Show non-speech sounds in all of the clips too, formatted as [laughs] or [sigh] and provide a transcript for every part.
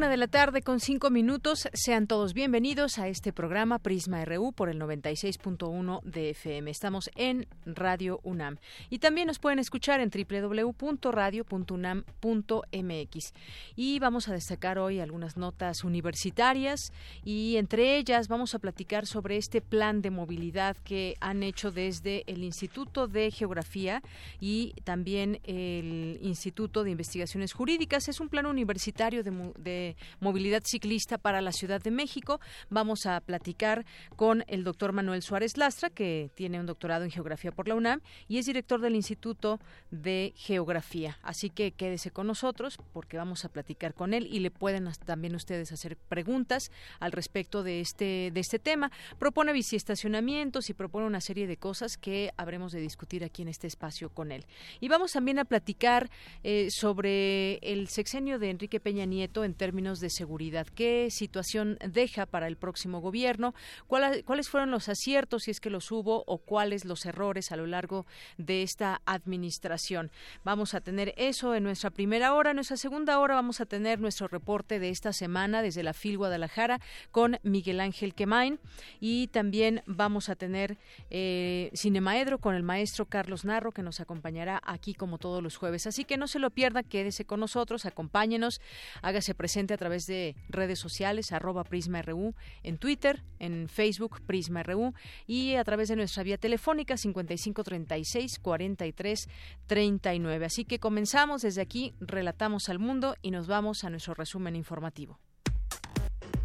Una de la tarde con cinco minutos. Sean todos bienvenidos a este programa Prisma RU por el 96.1 de FM. Estamos en Radio UNAM. Y también nos pueden escuchar en www.radio.unam.mx. Y vamos a destacar hoy algunas notas universitarias y entre ellas vamos a platicar sobre este plan de movilidad que han hecho desde el Instituto de Geografía y también el Instituto de Investigaciones Jurídicas. Es un plan universitario de, de movilidad ciclista para la Ciudad de México. Vamos a platicar con el doctor Manuel Suárez Lastra, que tiene un doctorado en geografía por la UNAM y es director del Instituto de Geografía. Así que quédese con nosotros porque vamos a platicar con él y le pueden también ustedes hacer preguntas al respecto de este, de este tema. Propone biciestacionamientos y propone una serie de cosas que habremos de discutir aquí en este espacio con él. Y vamos también a platicar eh, sobre el sexenio de Enrique Peña Nieto en términos de seguridad. ¿Qué situación deja para el próximo gobierno? ¿Cuáles fueron los aciertos, si es que los hubo, o cuáles los errores a lo largo de esta administración? Vamos a tener eso en nuestra primera hora. En nuestra segunda hora vamos a tener nuestro reporte de esta semana desde la FIL Guadalajara con Miguel Ángel Quemain y también vamos a tener eh, Cinemaedro con el maestro Carlos Narro que nos acompañará aquí como todos los jueves. Así que no se lo pierda, quédese con nosotros, acompáñenos, hágase presente a través de redes sociales, arroba PrismaRU, en Twitter, en Facebook, Prisma RU, y a través de nuestra vía telefónica 5536 43 39. Así que comenzamos desde aquí, relatamos al mundo y nos vamos a nuestro resumen informativo.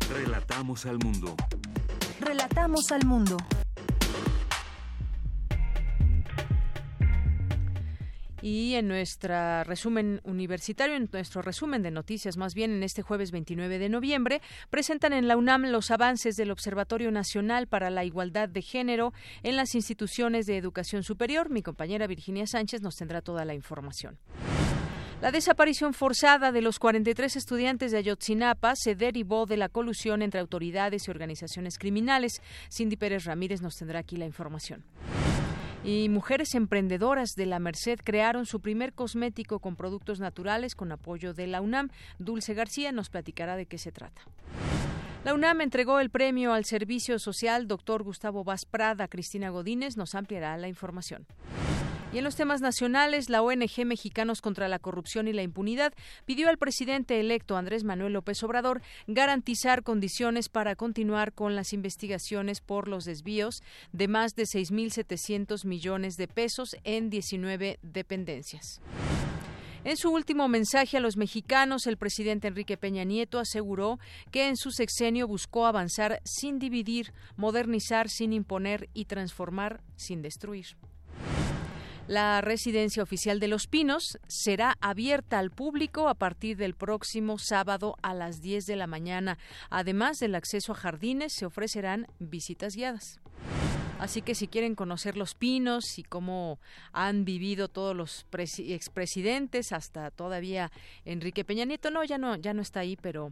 Relatamos al mundo. Relatamos al mundo. Y en nuestro resumen universitario, en nuestro resumen de noticias, más bien en este jueves 29 de noviembre, presentan en la UNAM los avances del Observatorio Nacional para la Igualdad de Género en las instituciones de educación superior. Mi compañera Virginia Sánchez nos tendrá toda la información. La desaparición forzada de los 43 estudiantes de Ayotzinapa se derivó de la colusión entre autoridades y organizaciones criminales. Cindy Pérez Ramírez nos tendrá aquí la información. Y mujeres emprendedoras de la Merced crearon su primer cosmético con productos naturales con apoyo de la UNAM. Dulce García nos platicará de qué se trata. La UNAM entregó el premio al servicio social doctor Gustavo Vaz Prada Cristina Godínez. Nos ampliará la información. Y en los temas nacionales, la ONG Mexicanos contra la Corrupción y la Impunidad pidió al presidente electo Andrés Manuel López Obrador garantizar condiciones para continuar con las investigaciones por los desvíos de más de 6.700 millones de pesos en 19 dependencias. En su último mensaje a los mexicanos, el presidente Enrique Peña Nieto aseguró que en su sexenio buscó avanzar sin dividir, modernizar sin imponer y transformar sin destruir. La residencia oficial de Los Pinos será abierta al público a partir del próximo sábado a las 10 de la mañana. Además del acceso a jardines, se ofrecerán visitas guiadas. Así que si quieren conocer los pinos y cómo han vivido todos los expresidentes, hasta todavía Enrique Peña Nieto, no, ya no, ya no está ahí, pero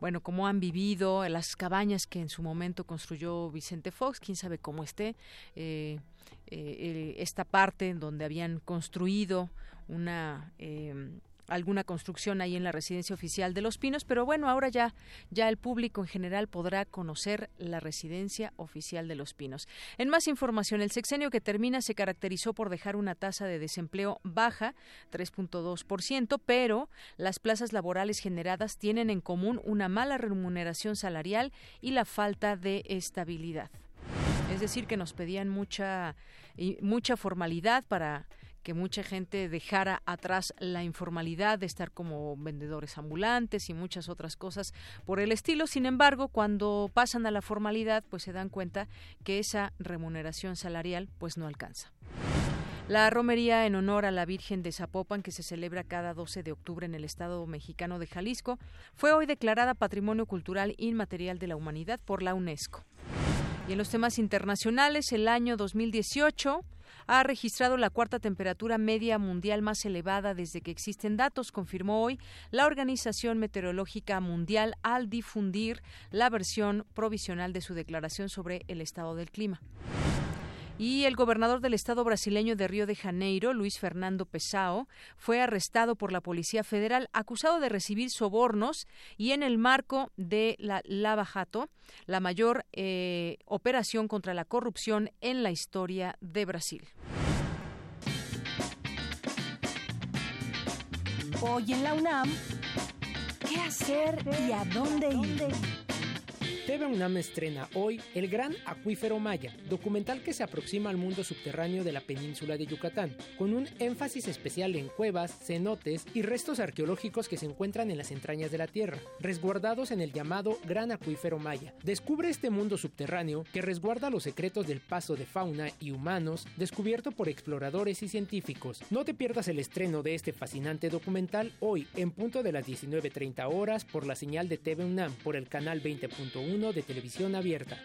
bueno, cómo han vivido las cabañas que en su momento construyó Vicente Fox, quién sabe cómo esté. Eh, eh, esta parte en donde habían construido una em, alguna construcción ahí en la residencia oficial de Los Pinos, pero bueno, ahora ya ya el público en general podrá conocer la residencia oficial de Los Pinos. En más información, el sexenio que termina se caracterizó por dejar una tasa de desempleo baja, 3.2%, pero las plazas laborales generadas tienen en común una mala remuneración salarial y la falta de estabilidad. Es decir, que nos pedían mucha, mucha formalidad para que mucha gente dejara atrás la informalidad de estar como vendedores ambulantes y muchas otras cosas por el estilo. Sin embargo, cuando pasan a la formalidad, pues se dan cuenta que esa remuneración salarial pues no alcanza. La romería en honor a la Virgen de Zapopan, que se celebra cada 12 de octubre en el Estado mexicano de Jalisco, fue hoy declarada Patrimonio Cultural Inmaterial de la Humanidad por la UNESCO. Y en los temas internacionales, el año 2018 ha registrado la cuarta temperatura media mundial más elevada desde que existen datos, confirmó hoy la Organización Meteorológica Mundial al difundir la versión provisional de su declaración sobre el estado del clima. Y el gobernador del estado brasileño de Río de Janeiro, Luis Fernando Pesao, fue arrestado por la Policía Federal acusado de recibir sobornos y en el marco de la Lava Jato, la mayor eh, operación contra la corrupción en la historia de Brasil. Hoy en la UNAM, ¿qué hacer y a dónde ir? TV UNAM estrena hoy El Gran Acuífero Maya, documental que se aproxima al mundo subterráneo de la península de Yucatán, con un énfasis especial en cuevas, cenotes y restos arqueológicos que se encuentran en las entrañas de la Tierra, resguardados en el llamado Gran Acuífero Maya. Descubre este mundo subterráneo que resguarda los secretos del paso de fauna y humanos descubierto por exploradores y científicos. No te pierdas el estreno de este fascinante documental hoy en punto de las 19.30 horas por la señal de TV UNAM por el canal 20.1 de televisión abierta.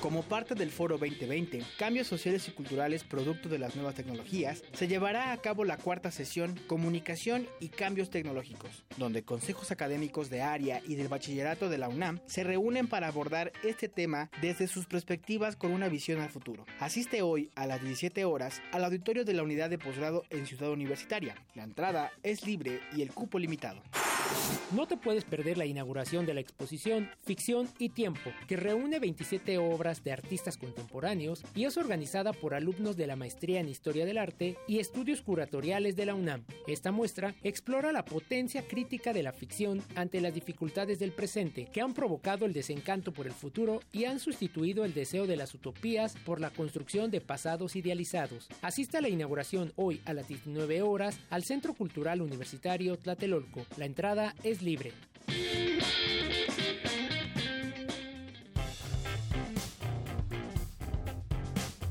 Como parte del Foro 2020, Cambios Sociales y Culturales Producto de las Nuevas Tecnologías, se llevará a cabo la cuarta sesión Comunicación y Cambios Tecnológicos, donde consejos académicos de área y del bachillerato de la UNAM se reúnen para abordar este tema desde sus perspectivas con una visión al futuro. Asiste hoy a las 17 horas al auditorio de la unidad de posgrado en Ciudad Universitaria. La entrada es libre y el cupo limitado. No te puedes perder la inauguración de la exposición Ficción y Tiempo, que reúne 27 obras de artistas contemporáneos y es organizada por alumnos de la Maestría en Historia del Arte y Estudios Curatoriales de la UNAM. Esta muestra explora la potencia crítica de la ficción ante las dificultades del presente, que han provocado el desencanto por el futuro y han sustituido el deseo de las utopías por la construcción de pasados idealizados. Asiste a la inauguración hoy a las 19 horas al Centro Cultural Universitario Tlatelolco. La entrada es libre.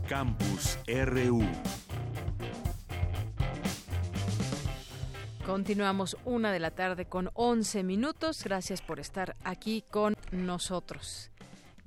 Campus RU. Continuamos una de la tarde con 11 minutos. Gracias por estar aquí con nosotros.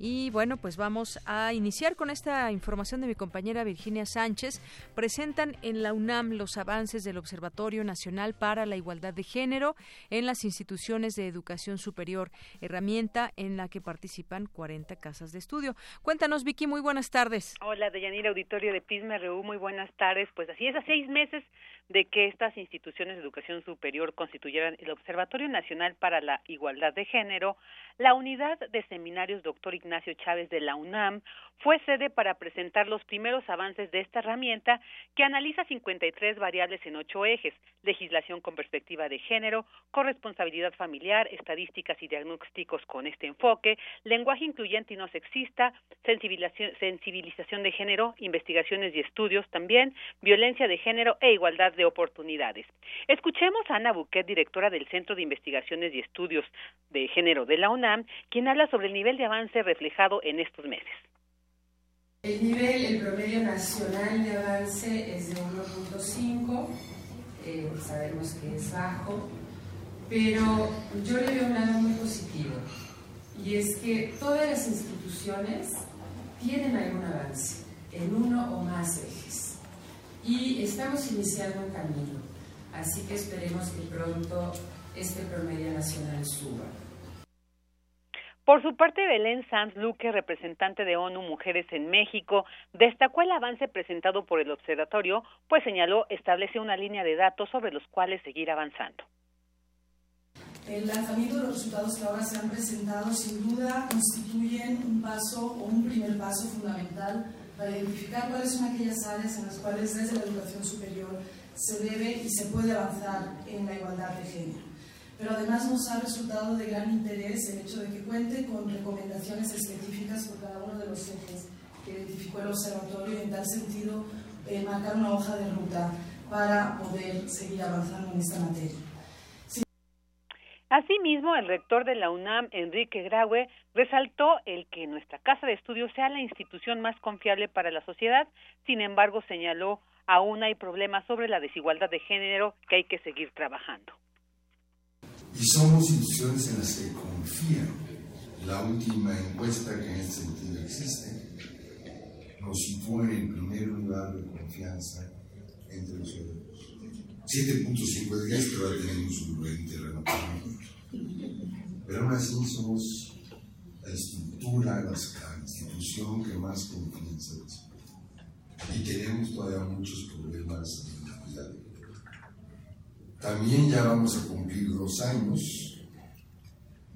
Y bueno, pues vamos a iniciar con esta información de mi compañera Virginia Sánchez. Presentan en la UNAM los avances del Observatorio Nacional para la Igualdad de Género en las instituciones de educación superior, herramienta en la que participan 40 casas de estudio. Cuéntanos, Vicky, muy buenas tardes. Hola, Deyanira, auditorio de Pisma RU, muy buenas tardes. Pues así es, a seis meses de que estas instituciones de educación superior constituyeran el Observatorio Nacional para la Igualdad de Género, la unidad de seminarios Dr. Ignacio Chávez de la UNAM fue sede para presentar los primeros avances de esta herramienta que analiza 53 variables en ocho ejes, legislación con perspectiva de género, corresponsabilidad familiar, estadísticas y diagnósticos con este enfoque, lenguaje incluyente y no sexista, sensibilización, sensibilización de género, investigaciones y estudios también, violencia de género e igualdad de oportunidades. Escuchemos a Ana Buquet, directora del Centro de Investigaciones y Estudios de Género de la UNAM, quien habla sobre el nivel de avance reflejado en estos meses. El nivel, el promedio nacional de avance es de 1.5, eh, sabemos que es bajo, pero yo le veo un lado muy positivo y es que todas las instituciones tienen algún avance en uno o más ejes y estamos iniciando un camino, así que esperemos que pronto este promedio nacional suba. Por su parte, Belén Sanz Luque, representante de ONU Mujeres en México, destacó el avance presentado por el observatorio, pues señaló establece una línea de datos sobre los cuales seguir avanzando. El lanzamiento de los resultados que ahora se han presentado sin duda constituyen un paso o un primer paso fundamental para identificar cuáles son aquellas áreas en las cuales desde la educación superior se debe y se puede avanzar en la igualdad de género pero además nos ha resultado de gran interés el hecho de que cuente con recomendaciones específicas por cada uno de los ejes que identificó el observatorio y en tal sentido eh, marcar una hoja de ruta para poder seguir avanzando en esta materia. Asimismo, el rector de la UNAM, Enrique Graue, resaltó el que nuestra casa de estudios sea la institución más confiable para la sociedad. Sin embargo, señaló aún hay problemas sobre la desigualdad de género que hay que seguir trabajando. Y somos instituciones en las que confían. La última encuesta que en este sentido existe nos sitúa en primer lugar de confianza entre los ciudadanos. 7.5 de 10, pero tenemos un buen terreno Pero aún así somos la estructura, la institución que más confianza Y tenemos todavía muchos problemas de inequidad. También ya vamos a cumplir dos años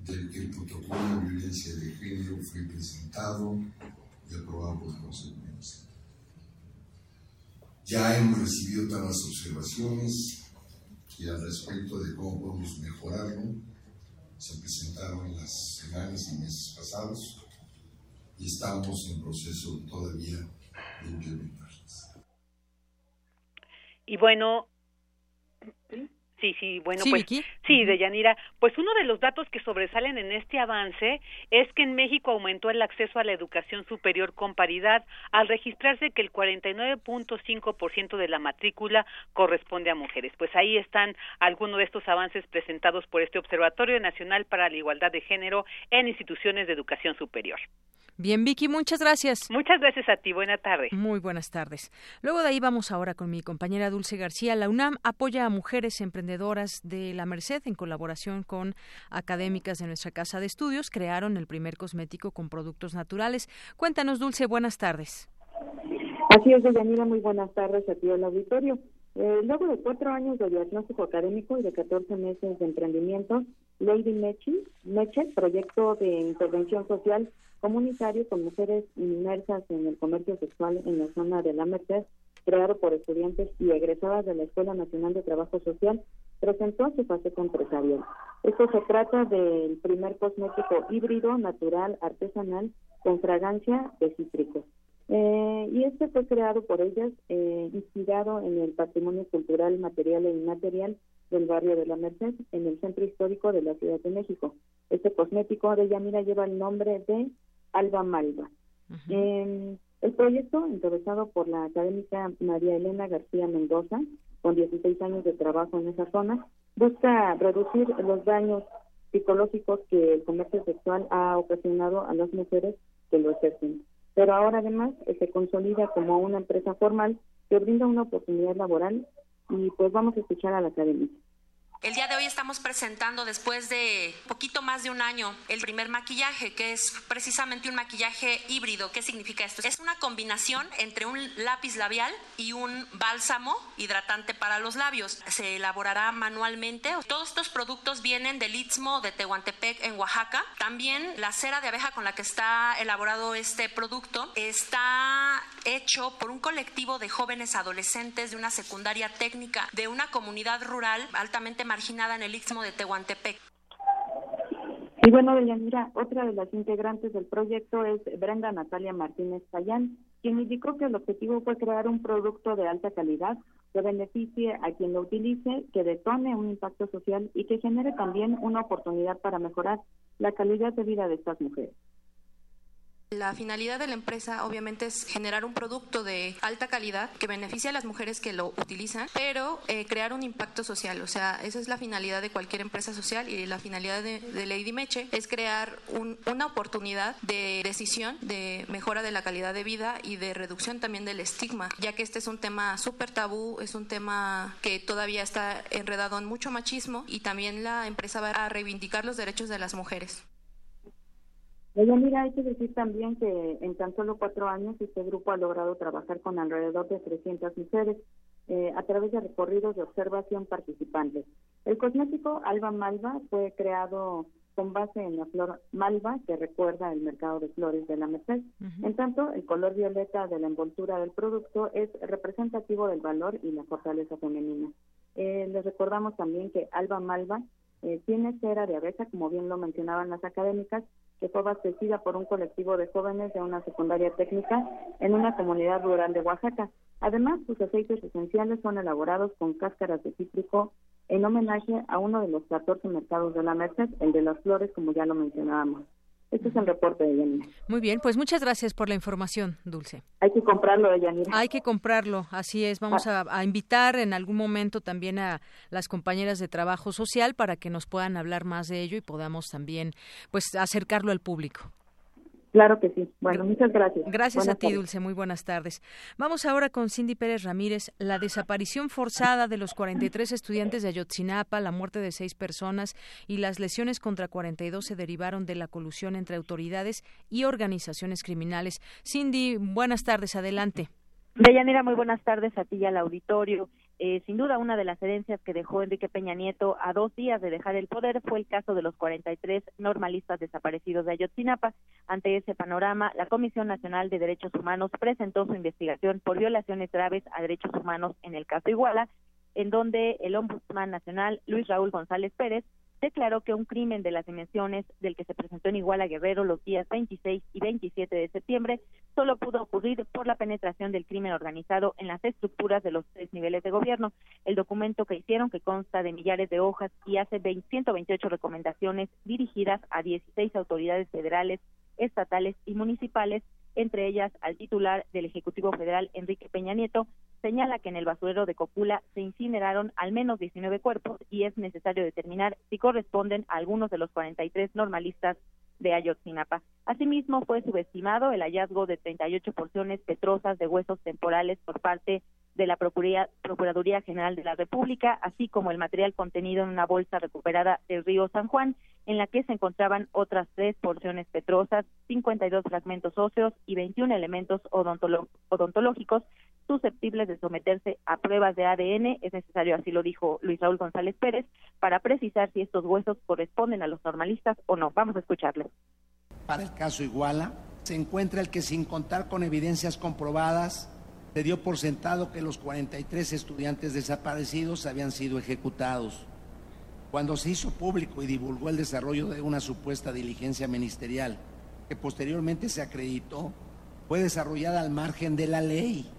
del que el protocolo de violencia de género fue presentado y aprobado por el Consejo ya hemos recibido todas las observaciones y al respecto de cómo podemos mejorarlo. Se presentaron en las semanas y meses pasados y estamos en proceso todavía de implementarlas. Y bueno, Sí, sí, bueno, pues sí, de Yanira, pues uno de los datos que sobresalen en este avance es que en México aumentó el acceso a la educación superior con paridad al registrarse que el 49.5% de la matrícula corresponde a mujeres. Pues ahí están algunos de estos avances presentados por este Observatorio Nacional para la Igualdad de Género en instituciones de educación superior. Bien, Vicky, muchas gracias. Muchas gracias a ti. Buena tarde. Muy buenas tardes. Luego de ahí vamos ahora con mi compañera Dulce García. La UNAM apoya a mujeres emprendedoras de la Merced en colaboración con académicas de nuestra casa de estudios. Crearon el primer cosmético con productos naturales. Cuéntanos, Dulce, buenas tardes. Así es, Deyanira, muy buenas tardes a ti el auditorio. Eh, luego de cuatro años de diagnóstico académico y de 14 meses de emprendimiento, Lady Meche, Meche, proyecto de intervención social comunitario con mujeres inmersas en el comercio sexual en la zona de la Merced, creado por estudiantes y egresadas de la Escuela Nacional de Trabajo Social, presentó su fase empresarial. Esto se trata del primer cosmético híbrido, natural, artesanal, con fragancia de cítricos. Eh, y este fue creado por ellas, eh, inspirado en el patrimonio cultural, material e inmaterial del barrio de la Merced, en el centro histórico de la Ciudad de México. Este cosmético de Yamira lleva el nombre de Alba Malva. Em, el proyecto, encabezado por la académica María Elena García Mendoza, con 16 años de trabajo en esa zona, busca reducir los daños psicológicos que el comercio sexual ha ocasionado a las mujeres que lo ejercen pero ahora además eh, se consolida como una empresa formal que brinda una oportunidad laboral y pues vamos a escuchar a la academia. El día de hoy estamos presentando, después de poquito más de un año, el primer maquillaje, que es precisamente un maquillaje híbrido. ¿Qué significa esto? Es una combinación entre un lápiz labial y un bálsamo hidratante para los labios. Se elaborará manualmente. Todos estos productos vienen del Istmo de Tehuantepec en Oaxaca. También la cera de abeja con la que está elaborado este producto está hecho por un colectivo de jóvenes adolescentes de una secundaria técnica de una comunidad rural altamente marginada en el Istmo de Tehuantepec. Y bueno, Deyanira, otra de las integrantes del proyecto es Brenda Natalia Martínez Payán, quien indicó que el objetivo fue crear un producto de alta calidad que beneficie a quien lo utilice, que detone un impacto social y que genere también una oportunidad para mejorar la calidad de vida de estas mujeres. La finalidad de la empresa obviamente es generar un producto de alta calidad que beneficie a las mujeres que lo utilizan, pero eh, crear un impacto social. O sea, esa es la finalidad de cualquier empresa social y la finalidad de, Lady Meche es crear una oportunidad de decisión, de mejora de la calidad de vida y de reducción también del estigma, ya que este es un tema súper tabú, es un tema que todavía está enredado en mucho machismo y también la empresa va a reivindicar los derechos de las mujeres. Oye, mira, hay que decir también que en tan solo cuatro años este grupo ha logrado trabajar con alrededor de 300 mujeres eh, a través de recorridos de observación participantes. El cosmético Alba Malva fue creado con base en la flor malva que recuerda el mercado de flores de la Merced. En tanto, el color violeta de la envoltura del producto es representativo del valor y la fortaleza femenina. Eh, les recordamos también que Alba Malva eh, tiene cera de abeja, como bien lo mencionaban las académicas, que fue abastecida por un colectivo de jóvenes de una secundaria técnica en una comunidad rural de Oaxaca. Además, sus aceites esenciales son elaborados con cáscaras de cítrico en homenaje a uno de los 14 mercados de la Merced, el de las flores, como ya lo mencionábamos. Este es el reporte de Yanira. Muy bien, pues muchas gracias por la información, Dulce. Hay que comprarlo, de Yanira. Hay que comprarlo, así es. Vamos a, a, invitar en algún momento también a las compañeras de trabajo social para que nos puedan hablar más de ello y podamos también pues acercarlo al público. Claro que sí. Bueno, muchas gracias. Gracias a ti, Dulce. Muy buenas tardes. Vamos ahora con Cindy Pérez Ramírez. La desaparición forzada de los 43 estudiantes de Ayotzinapa, la muerte de seis personas y las lesiones contra 42 se derivaron de la colusión entre autoridades y organizaciones criminales. Cindy, buenas tardes. Adelante. Deyanira, muy buenas tardes a ti y al auditorio. Eh, sin duda, una de las herencias que dejó Enrique Peña Nieto a dos días de dejar el poder fue el caso de los 43 normalistas desaparecidos de Ayotzinapa. Ante ese panorama, la Comisión Nacional de Derechos Humanos presentó su investigación por violaciones graves a derechos humanos en el caso Iguala, en donde el ombudsman nacional, Luis Raúl González Pérez, declaró que un crimen de las dimensiones del que se presentó en Iguala Guerrero los días 26 y 27 de septiembre solo pudo ocurrir por la penetración del crimen organizado en las estructuras de los tres niveles de gobierno. El documento que hicieron, que consta de millares de hojas y hace 128 recomendaciones dirigidas a 16 autoridades federales, estatales y municipales, entre ellas al titular del Ejecutivo Federal, Enrique Peña Nieto, señala que en el basurero de Copula se incineraron al menos 19 cuerpos y es necesario determinar si corresponden a algunos de los 43 normalistas de Ayotzinapa. Asimismo, fue subestimado el hallazgo de 38 porciones petrosas de huesos temporales por parte de la Procuraduría General de la República, así como el material contenido en una bolsa recuperada del río San Juan, en la que se encontraban otras tres porciones petrosas, 52 fragmentos óseos y 21 elementos odontológicos susceptibles de someterse a pruebas de ADN. Es necesario, así lo dijo Luis Raúl González Pérez, para precisar si estos huesos corresponden a los normalistas o no. Vamos a escucharles. Para el caso Iguala, se encuentra el que sin contar con evidencias comprobadas, se dio por sentado que los 43 estudiantes desaparecidos habían sido ejecutados. Cuando se hizo público y divulgó el desarrollo de una supuesta diligencia ministerial, que posteriormente se acreditó, fue desarrollada al margen de la ley,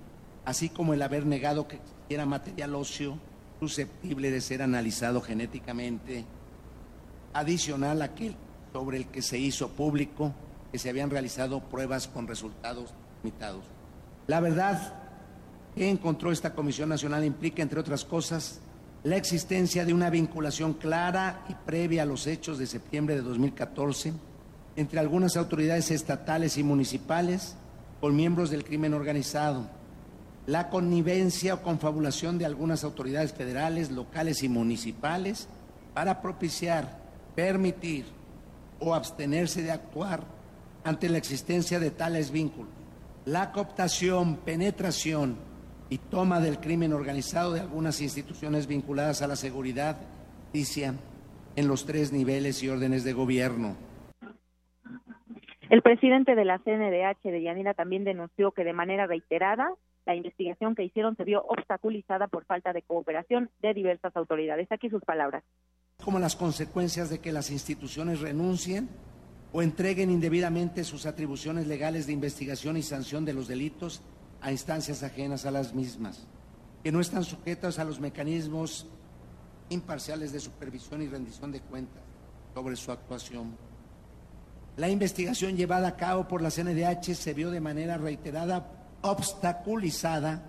así como el haber negado que existiera material óseo susceptible de ser analizado genéticamente, adicional a aquel sobre el que se hizo público que se habían realizado pruebas con resultados limitados. La verdad que encontró esta Comisión Nacional implica, entre otras cosas, la existencia de una vinculación clara y previa a los hechos de septiembre de 2014 entre algunas autoridades estatales y municipales con miembros del crimen organizado, la connivencia o confabulación de algunas autoridades federales, locales y municipales para propiciar, permitir o abstenerse de actuar ante la existencia de tales vínculos, la cooptación, penetración, y toma del crimen organizado de algunas instituciones vinculadas a la seguridad, justicia, en los tres niveles y órdenes de gobierno. El presidente de la CNDH de Yanira también denunció que de manera reiterada la investigación que hicieron se vio obstaculizada por falta de cooperación de diversas autoridades. Aquí sus palabras. Como las consecuencias de que las instituciones renuncien o entreguen indebidamente sus atribuciones legales de investigación y sanción de los delitos a instancias ajenas a las mismas, que no están sujetas a los mecanismos imparciales de supervisión y rendición de cuentas sobre su actuación. La investigación llevada a cabo por la CNDH se vio de manera reiterada obstaculizada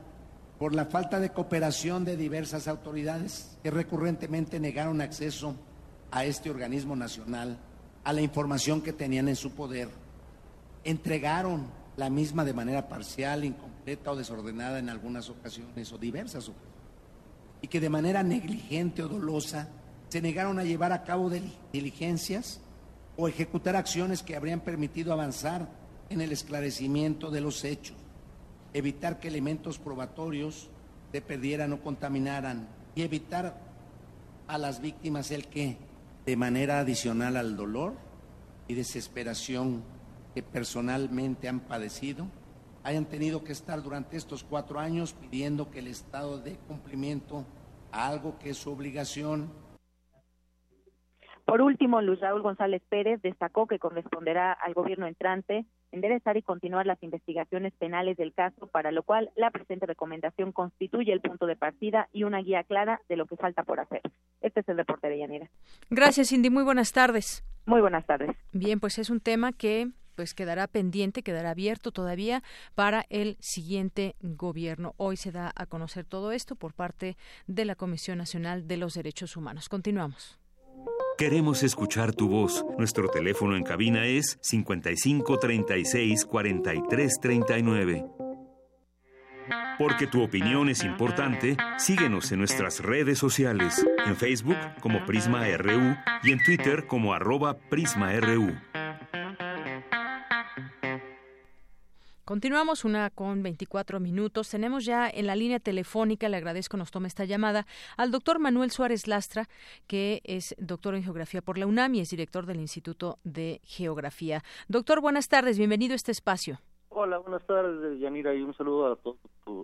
por la falta de cooperación de diversas autoridades que recurrentemente negaron acceso a este organismo nacional a la información que tenían en su poder. Entregaron la misma de manera parcial, incompleta o desordenada en algunas ocasiones o diversas ocasiones, y que de manera negligente o dolosa se negaron a llevar a cabo diligencias o ejecutar acciones que habrían permitido avanzar en el esclarecimiento de los hechos, evitar que elementos probatorios se perdieran o contaminaran y evitar a las víctimas el que, de manera adicional al dolor y desesperación que personalmente han padecido, hayan tenido que estar durante estos cuatro años pidiendo que el Estado dé cumplimiento a algo que es su obligación. Por último, Luis Raúl González Pérez destacó que corresponderá al gobierno entrante enderezar y continuar las investigaciones penales del caso, para lo cual la presente recomendación constituye el punto de partida y una guía clara de lo que falta por hacer. Este es el reporte de Yanira. Gracias, Cindy. Muy buenas tardes. Muy buenas tardes. Bien, pues es un tema que pues quedará pendiente, quedará abierto todavía para el siguiente gobierno. Hoy se da a conocer todo esto por parte de la Comisión Nacional de los Derechos Humanos. Continuamos. Queremos escuchar tu voz. Nuestro teléfono en cabina es 55 36 43 39. Porque tu opinión es importante, síguenos en nuestras redes sociales, en Facebook como Prisma RU y en Twitter como arroba PrismaRU. Continuamos una con 24 minutos. Tenemos ya en la línea telefónica, le agradezco nos tome esta llamada, al doctor Manuel Suárez Lastra, que es doctor en geografía por la UNAM y es director del Instituto de Geografía. Doctor, buenas tardes, bienvenido a este espacio. Hola, buenas tardes, Yanira, y un saludo a todo,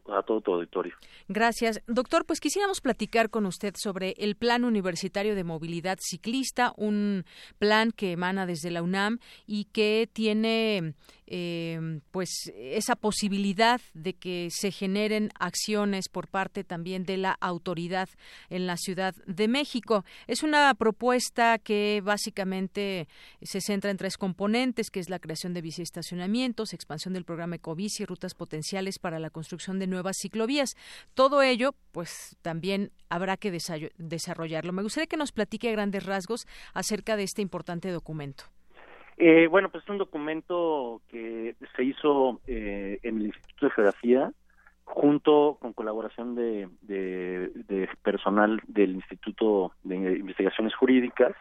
a todo tu auditorio. Gracias. Doctor, pues quisiéramos platicar con usted sobre el Plan Universitario de Movilidad Ciclista, un plan que emana desde la UNAM y que tiene eh, pues esa posibilidad de que se generen acciones por parte también de la autoridad en la Ciudad de México. Es una propuesta que básicamente se centra en tres componentes, que es la creación de biciestacionamientos, expansión del programa Ecobici rutas potenciales para la construcción de nuevas ciclovías. Todo ello, pues también habrá que desarrollarlo. Me gustaría que nos platique a grandes rasgos acerca de este importante documento. Eh, bueno, pues es un documento que se hizo eh, en el Instituto de Geografía junto con colaboración de, personal del Instituto de Investigaciones Jurídicas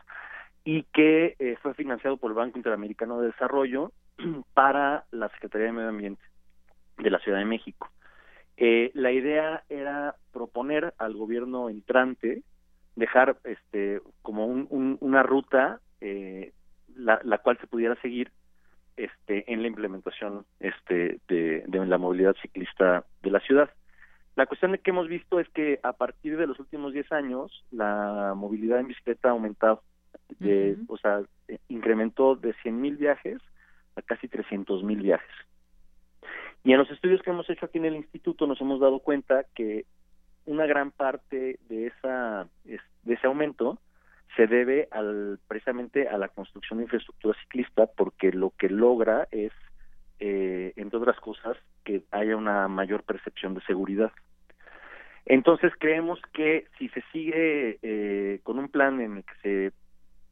y que eh, fue financiado por el Banco Interamericano de Desarrollo [clears throat] para la Secretaría de Medio Ambiente de la Ciudad de México. La idea era proponer al gobierno entrante dejar este como una ruta eh, la, cual se pudiera seguir este, en la implementación este, de, la movilidad ciclista de la ciudad. La cuestión que hemos visto es que a partir de los últimos 10 años la movilidad en bicicleta ha aumentado, de, o sea, incrementó de 100.000 viajes a casi 300.000 viajes. Y en los estudios que hemos hecho aquí en el instituto nos hemos dado cuenta que una gran parte de esa de ese aumento se debe al, precisamente a la construcción de infraestructura ciclista porque lo que logra es, eh, entre otras cosas, que haya una mayor percepción de seguridad. Entonces creemos que si se sigue eh, con un plan en el que se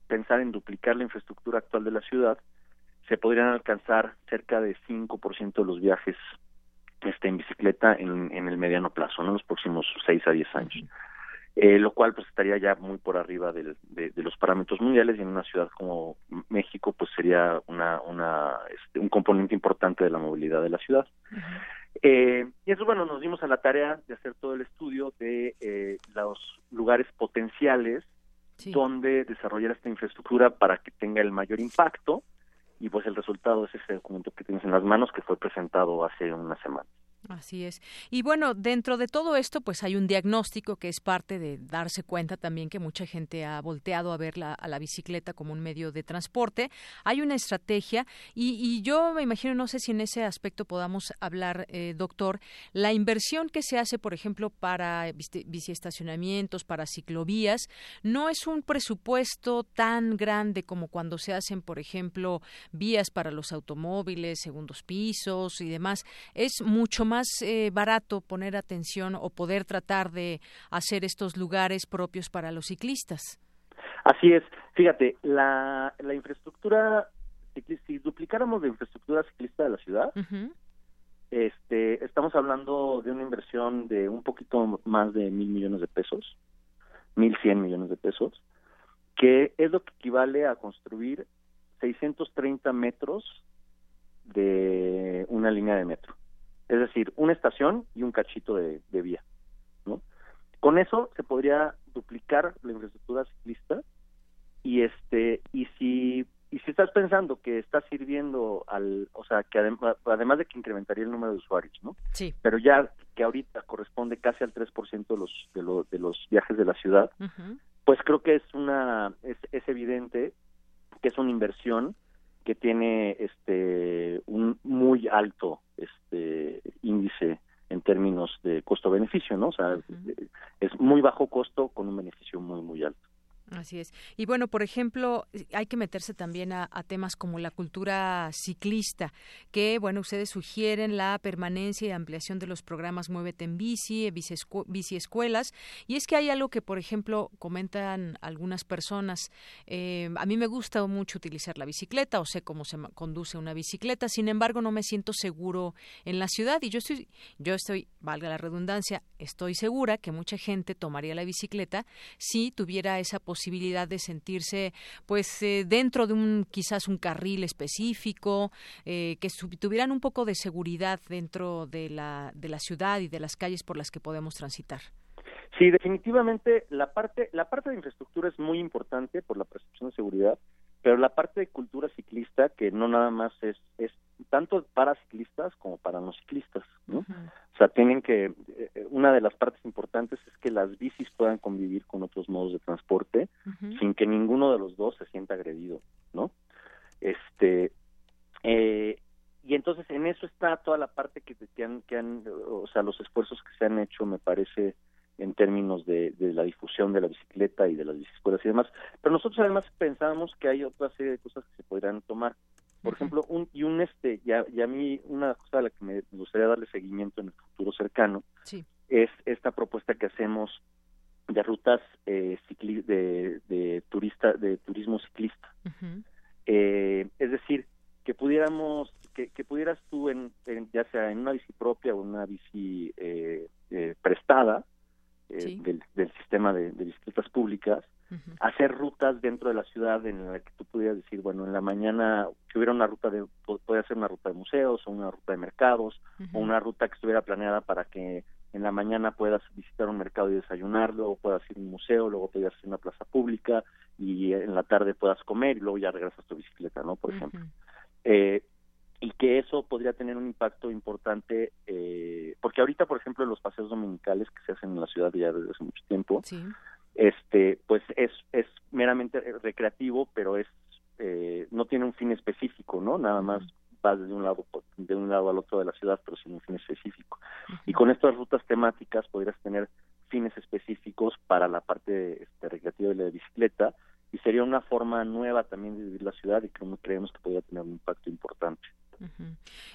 pensar en duplicar la infraestructura actual de la ciudad, se podrían alcanzar cerca de 5% de los viajes este, en bicicleta en, en el mediano plazo, en los próximos 6 a 10 años. Eh, lo cual pues estaría ya muy por arriba de, los parámetros mundiales y en una ciudad como México pues sería una, una este, un componente importante de la movilidad de la ciudad. eh, y eso bueno, nos dimos a la tarea de hacer todo el estudio de eh, los lugares potenciales donde desarrollar esta infraestructura para que tenga el mayor impacto y pues el resultado es ese documento que tienes en las manos que fue presentado hace una semana. Así es. Y bueno, dentro de todo esto, pues hay un diagnóstico que es parte de darse cuenta también que mucha gente ha volteado a ver la, a la bicicleta como un medio de transporte. Hay una estrategia y, yo me imagino, no sé si en ese aspecto podamos hablar, eh, doctor, la inversión que se hace, por ejemplo, para biciestacionamientos, para ciclovías, no es un presupuesto tan grande como cuando se hacen, por ejemplo, vías para los automóviles, segundos pisos y demás. Es mucho más eh, barato poner atención o poder tratar de hacer estos lugares propios para los ciclistas. Así es. Fíjate, la, la infraestructura, si duplicáramos la infraestructura ciclista de la ciudad, este, estamos hablando de una inversión de un poquito más de mil millones de pesos, mil cien millones de pesos, que es lo que equivale a construir 630 metros de una línea de metro es decir, una estación y un cachito de, vía, ¿no? Con eso se podría duplicar la infraestructura ciclista y este y si y si estás pensando que está sirviendo al, o sea, que además, además de que incrementaría el número de usuarios, ¿no? Sí. Pero ya que ahorita corresponde casi al 3% de los de, de los viajes de la ciudad, pues creo que es una es, es evidente que es una inversión que tiene este un muy alto este índice en términos de costo-beneficio, ¿no? O sea, es muy bajo costo con un beneficio muy, muy alto. Así es. Y bueno, por ejemplo, hay que meterse también a, temas como la cultura ciclista, que, bueno, ustedes sugieren la permanencia y ampliación de los programas Muévete en Bici, bici, escuelas. Y es que hay algo que, por ejemplo, comentan algunas personas. Eh, a mí me gusta mucho utilizar la bicicleta o sé cómo se conduce una bicicleta, sin embargo, no me siento seguro en la ciudad. Y yo estoy, yo estoy, valga la redundancia, estoy segura que mucha gente tomaría la bicicleta si tuviera esa posibilidad posibilidad de sentirse pues eh, dentro de un quizás un carril específico eh, que tuvieran un poco de seguridad dentro de la de la ciudad y de las calles por las que podemos transitar. Sí definitivamente la parte la parte de infraestructura es muy importante por la percepción de seguridad pero la parte de cultura ciclista que no nada más es es tanto para ciclistas como para no ciclistas ¿no? o sea tienen que eh, una de las partes importantes es que las bicis puedan convivir con otros modos de transporte sin que ninguno de los dos se sienta agredido no este eh, y entonces en eso está toda la parte que, que han que han o sea los esfuerzos que se han hecho me parece en términos de, la difusión de la bicicleta y de las bicicletas y demás. Pero nosotros además pensábamos que hay otra serie de cosas que se podrían tomar. Por ejemplo, un, y un este, y a, mí una cosa a la que me gustaría darle seguimiento en el futuro cercano es esta propuesta que hacemos de rutas eh, de, de turista, de turismo ciclista. eh, es decir, que pudiéramos, que, que pudieras tú, en, ya sea en una bici propia o una bici eh, eh prestada, eh, del, sistema de, bicicletas públicas, hacer rutas dentro de la ciudad en la que tú pudieras decir, bueno, en la mañana que hubiera una ruta de, podría ser una ruta de museos o una ruta de mercados o una ruta que estuviera planeada para que en la mañana puedas visitar un mercado y desayunar, luego puedas ir a un museo, luego puedas ir a una plaza pública y en la tarde puedas comer y luego ya regresas a tu bicicleta, ¿no? Por ejemplo. Eh, y que eso podría tener un impacto importante, eh, porque ahorita, por ejemplo, los paseos dominicales que se hacen en la ciudad ya desde hace mucho tiempo, este, pues es, es meramente recreativo, pero es eh, no tiene un fin específico, ¿no? Nada más vas de un lado de un lado al otro de la ciudad, pero sin un fin específico. Y con estas rutas temáticas podrías tener fines específicos para la parte este, recreativa de la bicicleta y sería una forma nueva también de vivir la ciudad y que creemos que podría tener un impacto importante.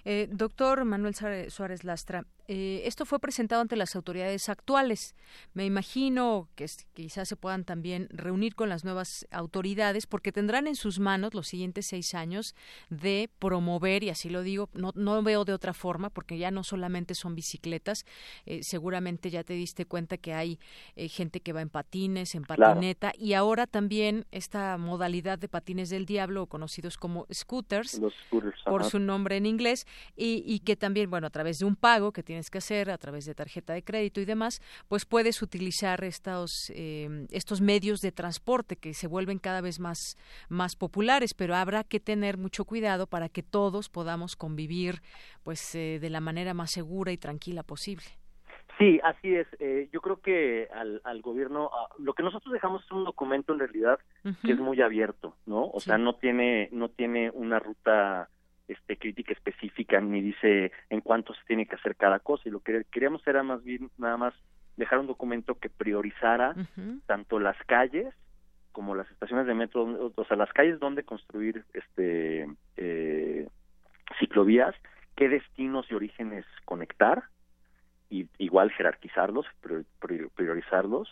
Eh, doctor Manuel Suárez Lastra, eh, esto fue presentado ante las autoridades actuales. Me imagino que quizás se puedan también reunir con las nuevas autoridades porque tendrán en sus manos los siguientes seis años de promover, y así lo digo, no, no veo de otra forma porque ya no solamente son bicicletas, eh, seguramente ya te diste cuenta que hay gente que va en patines, en patineta y ahora también esta modalidad de patines del diablo, conocidos como scooters, por su nombre en inglés, y, y que también, bueno, a través de un pago que tienes que hacer, a través de tarjeta de crédito y demás, pues puedes utilizar estos, eh, estos medios de transporte que se vuelven cada vez más, más populares, pero habrá que tener mucho cuidado para que todos podamos convivir pues eh, de la manera más segura y tranquila posible. Sí, así es. Eh, yo creo que al, al gobierno, ah, lo que nosotros dejamos es un documento en realidad que es muy abierto, ¿no? O sea, no tiene, no tiene una ruta este, crítica específica ni dice en cuánto se tiene que hacer cada cosa y lo que queríamos era más bien nada más dejar un documento que priorizara tanto las calles como las estaciones de metro, o sea, las calles donde construir este eh, ciclovías, qué destinos y orígenes conectar, y igual jerarquizarlos, priorizarlos,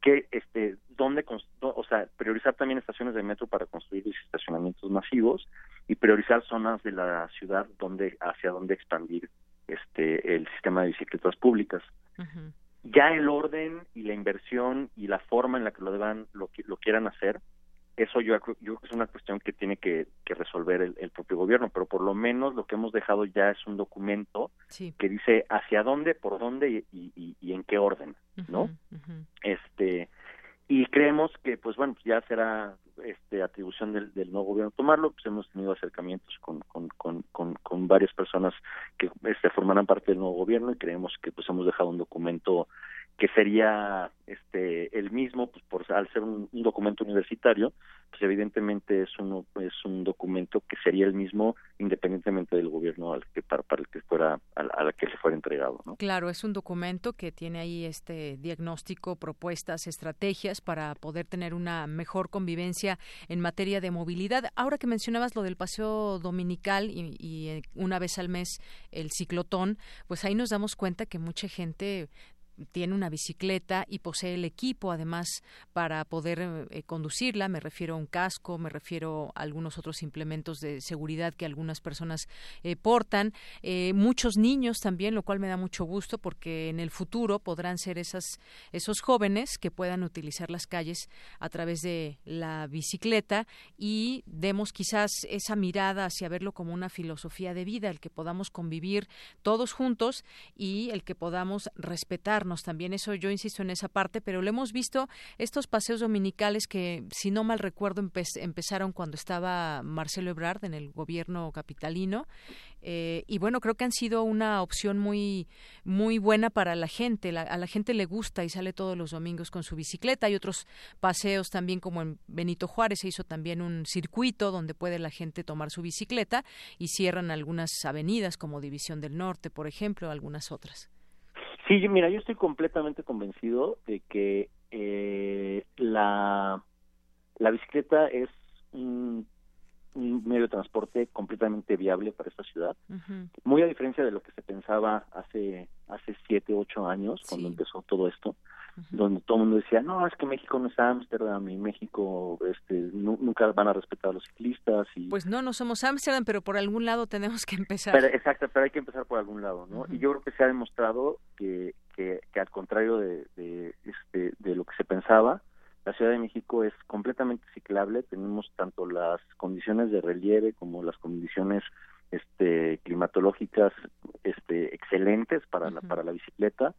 que este dónde o sea, priorizar también estaciones de metro para construir estacionamientos masivos y priorizar zonas de la ciudad donde hacia dónde expandir este el sistema de bicicletas públicas. Ya el orden y la inversión y la forma en la que lo deban lo, lo quieran hacer eso yo, yo creo que es una cuestión que tiene que, resolver el, propio gobierno, pero por lo menos lo que hemos dejado ya es un documento que dice hacia dónde, por dónde y, y, en qué orden, ¿no? Este y creemos que pues bueno pues ya será este atribución del, nuevo gobierno tomarlo pues hemos tenido acercamientos con, con, con, con, con varias personas que este formarán parte del nuevo gobierno y creemos que pues hemos dejado un documento que sería este el mismo pues por al ser un, documento universitario pues evidentemente es un es un documento que sería el mismo independientemente del gobierno al que para, para el que fuera a, la que se fuera entregado ¿no? claro es un documento que tiene ahí este diagnóstico propuestas estrategias para poder tener una mejor convivencia en materia de movilidad ahora que mencionabas lo del paseo dominical y, y eh, una vez al mes el ciclotón pues ahí nos damos cuenta que mucha gente tiene una bicicleta y posee el equipo además para poder eh, conducirla. Me refiero a un casco, me refiero a algunos otros implementos de seguridad que algunas personas eh, portan. Eh, muchos niños también, lo cual me da mucho gusto porque en el futuro podrán ser esas, esos jóvenes que puedan utilizar las calles a través de la bicicleta y demos quizás esa mirada hacia verlo como una filosofía de vida, el que podamos convivir todos juntos y el que podamos respetar también. Eso yo insisto en esa parte, pero lo hemos visto estos paseos dominicales que, si no mal recuerdo, empezaron cuando estaba Marcelo Ebrard en el gobierno capitalino. Eh, y bueno, creo que han sido una opción muy, muy buena para la gente. a la gente le gusta y sale todos los domingos con su bicicleta. Hay otros paseos también, como en Benito Juárez, se hizo también un circuito donde puede la gente tomar su bicicleta y cierran algunas avenidas como División del Norte, por ejemplo, algunas otras. Sí, mira, yo estoy completamente convencido de que eh, la, la bicicleta es un, medio de transporte completamente viable para esta ciudad, muy a diferencia de lo que se pensaba hace hace siete, ocho años cuando empezó todo esto donde todo el mundo decía, no, es que México no es Ámsterdam y México este, nunca van a respetar a los ciclistas. y Pues no, no somos Ámsterdam, pero por algún lado tenemos que empezar. exacto, pero hay que empezar por algún lado, ¿no? Y yo creo que se ha demostrado que, que, al contrario de, de, este, de lo que se pensaba, la Ciudad de México es completamente ciclable, tenemos tanto las condiciones de relieve como las condiciones este climatológicas este excelentes para la para la bicicleta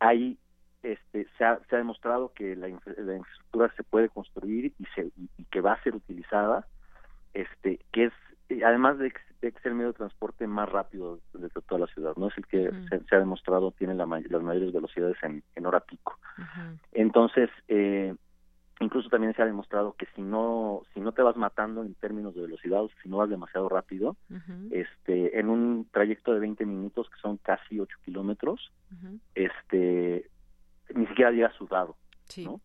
hay este, se, ha, se ha demostrado que la, infraestructura se puede construir y, se, y, que va a ser utilizada, este, que es, además de, de que es el medio de transporte más rápido de, toda la ciudad, no es el que se, ha demostrado tiene la, las mayores velocidades en, en hora pico. Entonces, eh, incluso también se ha demostrado que si no si no te vas matando en términos de velocidad, si no vas demasiado rápido, este en un trayecto de 20 minutos que son casi 8 kilómetros, este ni siquiera llega sudado, ¿no?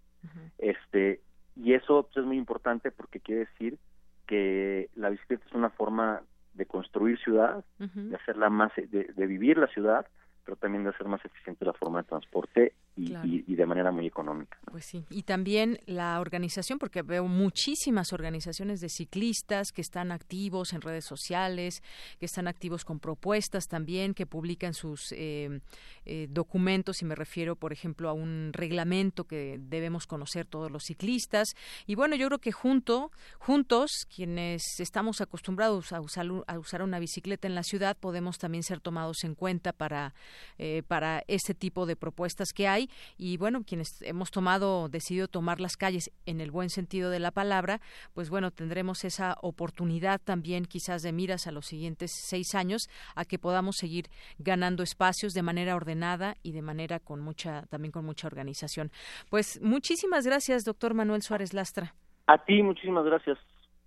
Este y eso pues, es muy importante porque quiere decir que la bicicleta es una forma de construir ciudad, de hacerla más, de, vivir la ciudad, pero también de hacer más eficiente la forma de transporte y, de manera muy económica. Pues sí, y también la organización, porque veo muchísimas organizaciones de ciclistas que están activos en redes sociales, que están activos con propuestas también, que publican sus eh, eh, documentos, y me refiero, por ejemplo, a un reglamento que debemos conocer todos los ciclistas. Y bueno, yo creo que junto, juntos, quienes estamos acostumbrados a usar, a usar una bicicleta en la ciudad, podemos también ser tomados en cuenta para, eh, para este tipo de propuestas que hay y bueno, quienes hemos tomado, decidido tomar las calles en el buen sentido de la palabra, pues bueno, tendremos esa oportunidad también quizás de miras a los siguientes seis años a que podamos seguir ganando espacios de manera ordenada y de manera con mucha, también con mucha organización. Pues muchísimas gracias, doctor Manuel Suárez Lastra. A ti, muchísimas gracias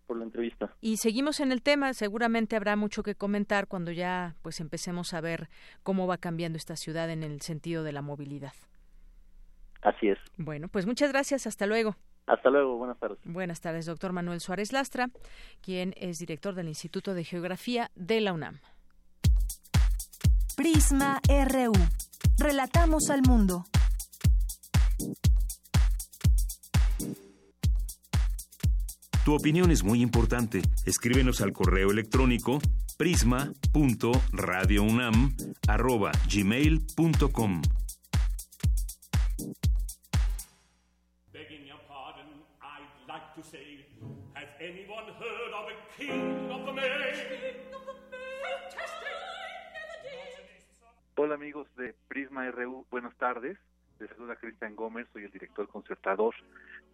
por la entrevista. Y seguimos en el tema, seguramente habrá mucho que comentar cuando ya pues empecemos a ver cómo va cambiando esta ciudad en el sentido de la movilidad. Así es. Bueno, pues muchas gracias. Hasta luego. Hasta luego, buenas tardes. Buenas tardes, doctor Manuel Suárez Lastra, quien es director del Instituto de Geografía de la UNAM. Prisma RU. Relatamos al mundo. Tu opinión es muy importante. Escríbenos al correo electrónico prisma.radiounam@gmail.com. Hola amigos de Prisma RU, buenas tardes. Les saluda Cristian Gómez, soy el director concertador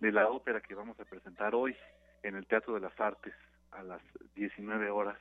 de la ópera que vamos a presentar hoy en el Teatro de las Artes a las 19 horas,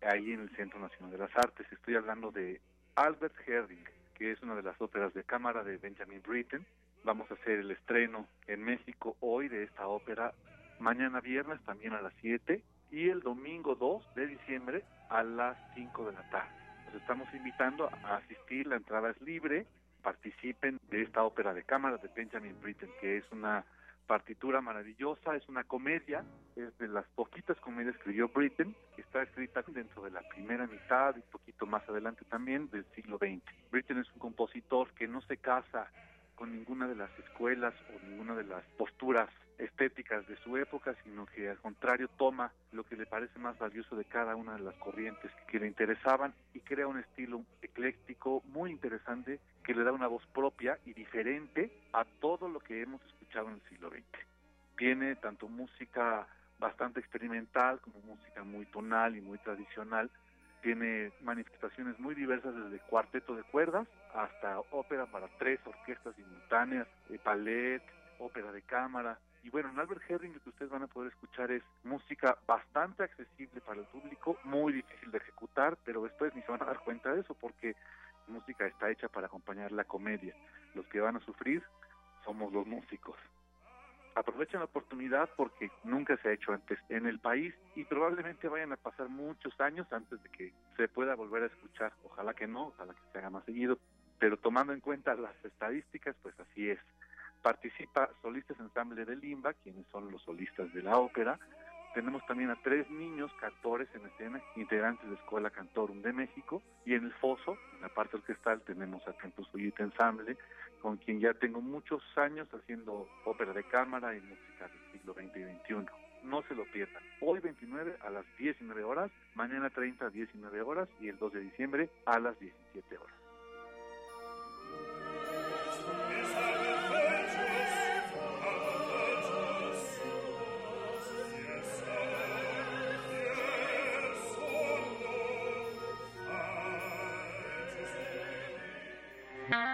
ahí en el Centro Nacional de las Artes. Estoy hablando de Albert Herding, que es una de las óperas de cámara de Benjamin Britten. Vamos a hacer el estreno en México hoy de esta ópera, mañana viernes también a las 7 y el domingo 2 de diciembre a las 5 de la tarde. Los estamos invitando a asistir, la entrada es libre, participen de esta ópera de cámara de Benjamin Britten, que es una partitura maravillosa, es una comedia, es de las poquitas comedias que escribió Britten, que está escrita dentro de la primera mitad y un poquito más adelante también del siglo XX. Britten es un compositor que no se casa con ninguna de las escuelas o ninguna de las posturas estéticas de su época, sino que al contrario toma lo que le parece más valioso de cada una de las corrientes que le interesaban y crea un estilo ecléctico muy interesante que le da una voz propia y diferente a todo lo que hemos escuchado en el siglo XX. Tiene tanto música bastante experimental como música muy tonal y muy tradicional, tiene manifestaciones muy diversas desde cuarteto de cuerdas hasta ópera para tres orquestas simultáneas, eh, ballet, ópera de cámara. Y bueno, en Albert Herring lo que ustedes van a poder escuchar es música bastante accesible para el público, muy difícil de ejecutar, pero después ni se van a dar cuenta de eso porque música está hecha para acompañar la comedia. Los que van a sufrir somos los músicos aprovechen la oportunidad porque nunca se ha hecho antes en el país y probablemente vayan a pasar muchos años antes de que se pueda volver a escuchar. Ojalá que no, ojalá que se haga más seguido, pero tomando en cuenta las estadísticas, pues así es. Participa Solistas Ensamble de Limba, quienes son los solistas de la ópera. Tenemos también a tres niños cantores en escena, integrantes de Escuela Cantorum de México. Y en el foso, en la parte orquestal, tenemos a Campus Uyite Ensamble, con quien ya tengo muchos años haciendo ópera de cámara y música del siglo XX y XXI. No se lo pierdan. Hoy 29 a las 19 horas, mañana 30 a 19 horas y el 2 de diciembre a las 17 horas.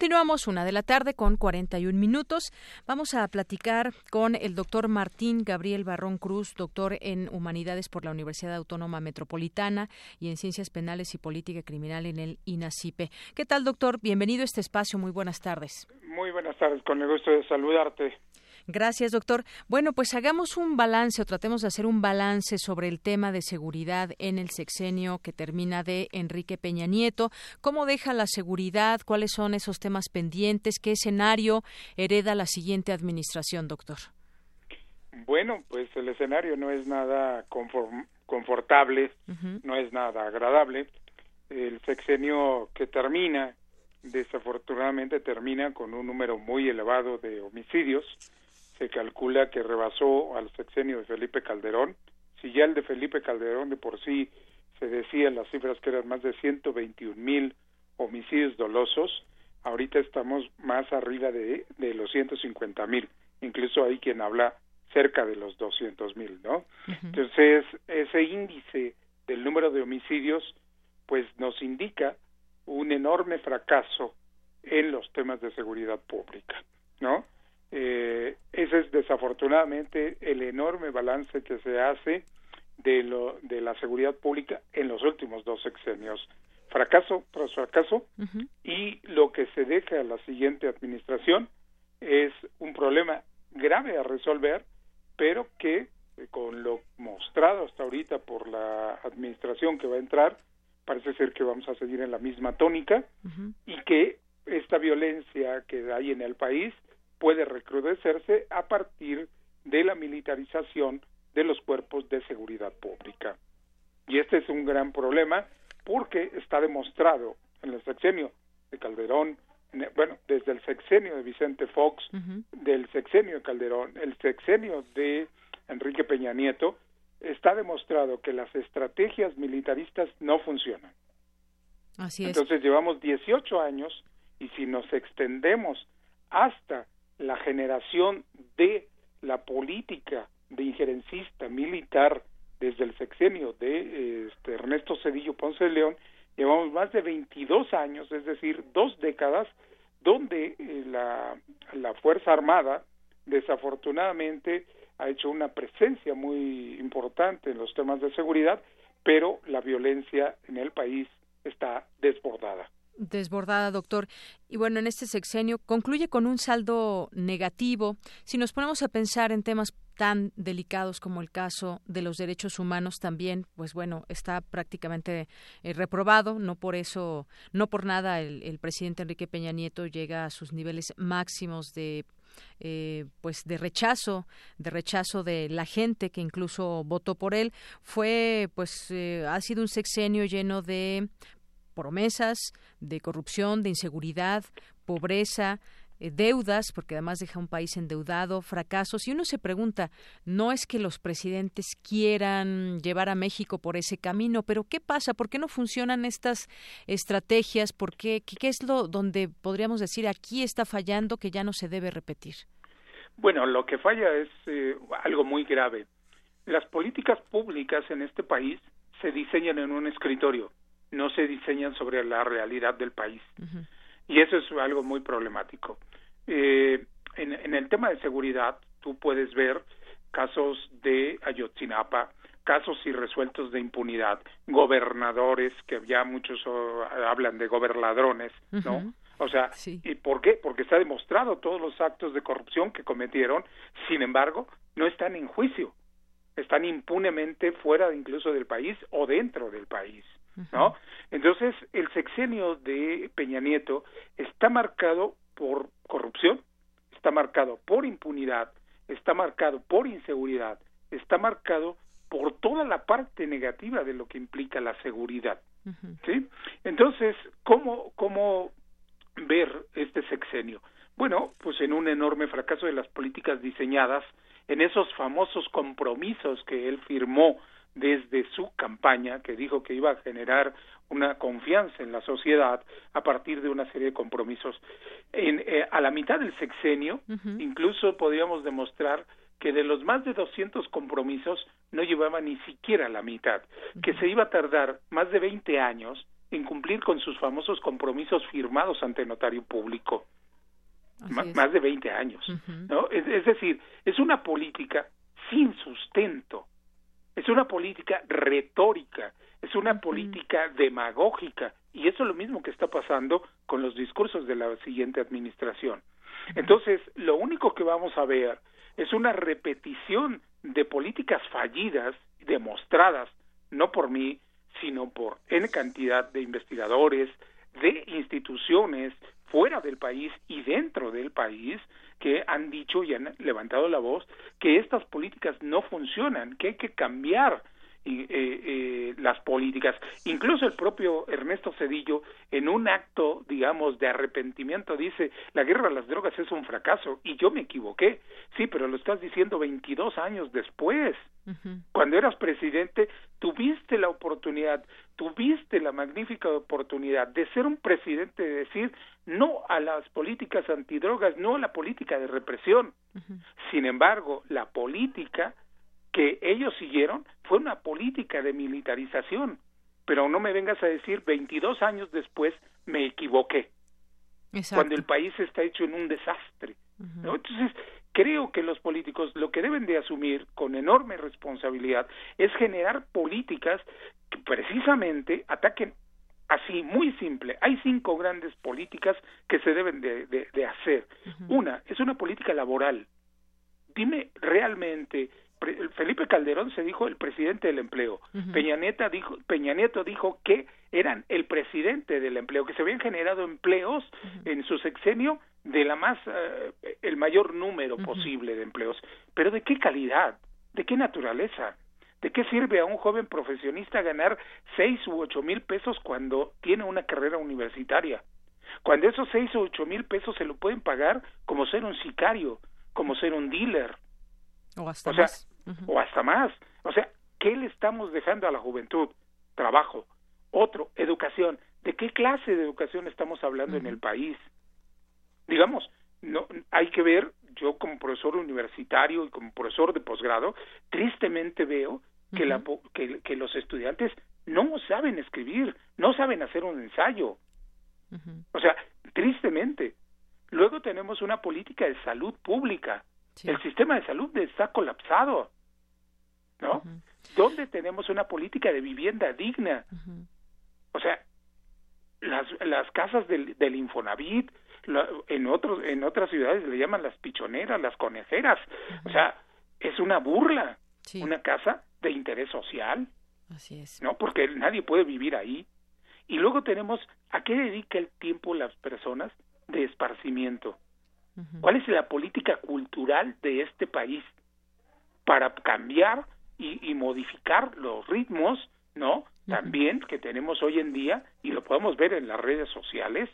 Continuamos una de la tarde con 41 minutos. Vamos a platicar con el doctor Martín Gabriel Barrón Cruz, doctor en Humanidades por la Universidad Autónoma Metropolitana y en Ciencias Penales y Política Criminal en el INACIPE. ¿Qué tal, doctor? Bienvenido a este espacio. Muy buenas tardes. Muy buenas tardes, con el gusto de saludarte. Gracias, doctor. Bueno, pues hagamos un balance o tratemos de hacer un balance sobre el tema de seguridad en el sexenio que termina de Enrique Peña Nieto. ¿Cómo deja la seguridad? ¿Cuáles son esos temas pendientes? ¿Qué escenario hereda la siguiente administración, doctor? Bueno, pues el escenario no es nada confortable, no es nada agradable. El sexenio que termina, desafortunadamente termina con un número muy elevado de homicidios se calcula que rebasó al sexenio de Felipe Calderón. Si ya el de Felipe Calderón de por sí se decía en las cifras que eran más de 121 mil homicidios dolosos, ahorita estamos más arriba de, de los 150 mil. Incluso hay quien habla cerca de los 200 mil, ¿no? Entonces, ese índice del número de homicidios, pues nos indica un enorme fracaso en los temas de seguridad pública, ¿no? Eh, ese es desafortunadamente el enorme balance que se hace de, lo, de la seguridad pública en los últimos dos sexenios. Fracaso tras fracaso. Y lo que se deja a la siguiente administración es un problema grave a resolver, pero que eh, con lo mostrado hasta ahorita por la administración que va a entrar, parece ser que vamos a seguir en la misma tónica y que esta violencia que hay en el país puede recrudecerse a partir de la militarización de los cuerpos de seguridad pública. Y este es un gran problema porque está demostrado en el sexenio de Calderón, bueno, desde el sexenio de Vicente Fox, del sexenio de Calderón, el sexenio de Enrique Peña Nieto, está demostrado que las estrategias militaristas no funcionan. Así es. Entonces llevamos 18 años y si nos extendemos hasta la generación de la política de injerencista militar desde el sexenio de este, Ernesto Cedillo Ponce de León, llevamos más de 22 años, es decir, dos décadas donde eh, la, la Fuerza Armada desafortunadamente ha hecho una presencia muy importante en los temas de seguridad, pero la violencia en el país está desbordada desbordada, doctor. Y bueno, en este sexenio concluye con un saldo negativo. Si nos ponemos a pensar en temas tan delicados como el caso de los derechos humanos también, pues bueno, está prácticamente eh, reprobado. No por eso, no por nada, el, presidente Enrique Peña Nieto llega a sus niveles máximos de eh, pues de rechazo, de rechazo de la gente que incluso votó por él, fue pues eh, ha sido un sexenio lleno de promesas de corrupción, de inseguridad, pobreza, eh, deudas, porque además deja un país endeudado, fracasos. Y uno se pregunta, no es que los presidentes quieran llevar a México por ese camino, pero ¿qué pasa? ¿Por qué no funcionan estas estrategias? ¿Por qué? ¿Qué, es lo donde podríamos decir aquí está fallando que ya no se debe repetir? Bueno, lo que falla es eh, algo muy grave. Las políticas públicas en este país se diseñan en un escritorio no se diseñan sobre la realidad del país. Y eso es algo muy problemático. Eh, en, en, el tema de seguridad, tú puedes ver casos de Ayotzinapa, casos irresueltos de impunidad, gobernadores, que ya muchos oh, hablan de gobernadrones, ¿no? O sea, ¿y por qué? Porque está demostrado todos los actos de corrupción que cometieron, sin embargo, no están en juicio, están impunemente fuera incluso del país o dentro del país. ¿No? Entonces, el sexenio de Peña Nieto está marcado por corrupción, está marcado por impunidad, está marcado por inseguridad, está marcado por toda la parte negativa de lo que implica la seguridad. ¿Sí? Entonces, ¿cómo, ¿cómo ver este sexenio? Bueno, pues en un enorme fracaso de las políticas diseñadas, en esos famosos compromisos que él firmó desde su campaña, que dijo que iba a generar una confianza en la sociedad a partir de una serie de compromisos. En, eh, a la mitad del sexenio, incluso podríamos demostrar que de los más de 200 compromisos no llevaba ni siquiera la mitad, que se iba a tardar más de 20 años en cumplir con sus famosos compromisos firmados ante notario público. Más de 20 años. ¿no? es decir, es una política sin sustento es una política retórica, es una política demagógica y eso es lo mismo que está pasando con los discursos de la siguiente administración. Entonces, lo único que vamos a ver es una repetición de políticas fallidas, demostradas no por mí, sino por N cantidad de investigadores, de instituciones fuera del país y dentro del país, que han dicho y han levantado la voz que estas políticas no funcionan, que hay que cambiar eh, eh, las políticas. Incluso el propio Ernesto Cedillo, en un acto, digamos, de arrepentimiento, dice, la guerra a las drogas es un fracaso y yo me equivoqué. Sí, pero lo estás diciendo 22 años después. Cuando eras presidente, tuviste la oportunidad, tuviste la magnífica oportunidad de ser un presidente, de decir no a las políticas antidrogas, no a la política de represión. Sin embargo, la política que ellos siguieron fue una política de militarización. Pero no me vengas a decir 22 años después me equivoqué. Cuando el país está hecho en un desastre. Entonces, creo que los políticos lo que deben de asumir con enorme responsabilidad es generar políticas que precisamente ataquen así, muy simple. Hay cinco grandes políticas que se deben de, de, hacer. Una es una política laboral. Dime realmente Felipe Calderón se dijo el presidente del empleo. Peña, dijo, Peña Nieto dijo que eran el presidente del empleo, que se habían generado empleos en su sexenio de la más eh, el mayor número posible de empleos. Pero ¿de qué calidad? ¿De qué naturaleza? ¿De qué sirve a un joven profesionista ganar seis u ocho mil pesos cuando tiene una carrera universitaria? Cuando esos seis o ocho mil pesos se lo pueden pagar como ser un sicario, como ser un dealer. O hasta más o hasta más. O sea, ¿qué le estamos dejando a la juventud? Trabajo. Otro, educación. ¿De qué clase de educación estamos hablando en el país? Digamos, no hay que ver, yo como profesor universitario y como profesor de posgrado, tristemente veo que, la, que, que, los estudiantes no saben escribir, no saben hacer un ensayo. O sea, tristemente, Luego tenemos una política de salud pública. El sistema de salud está colapsado, ¿no? ¿Dónde tenemos una política de vivienda digna? O sea, las, las casas del, del Infonavit, en otros en otras ciudades le llaman las pichoneras, las conejeras. O sea, es una burla. Una casa de interés social. Así es. ¿No? Porque nadie puede vivir ahí. Y luego tenemos a qué dedica el tiempo las personas de esparcimiento. ¿Cuál es la política cultural de este país para cambiar y, modificar los ritmos, ¿no? También que tenemos hoy en día y lo podemos ver en las redes sociales,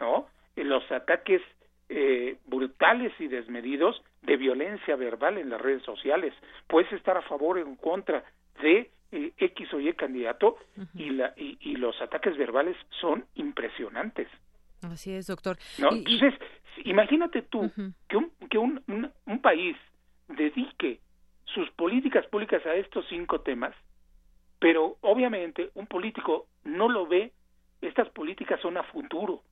¿no? En los ataques eh, brutales y desmedidos de violencia verbal en las redes sociales. Puedes estar a favor o en contra de eh, X o Y candidato y, la, y, los ataques verbales son impresionantes. Así es, doctor. Entonces, imagínate tú que, un, que un, un, país dedique sus políticas públicas a estos cinco temas, pero obviamente un político no lo ve, estas políticas son a futuro.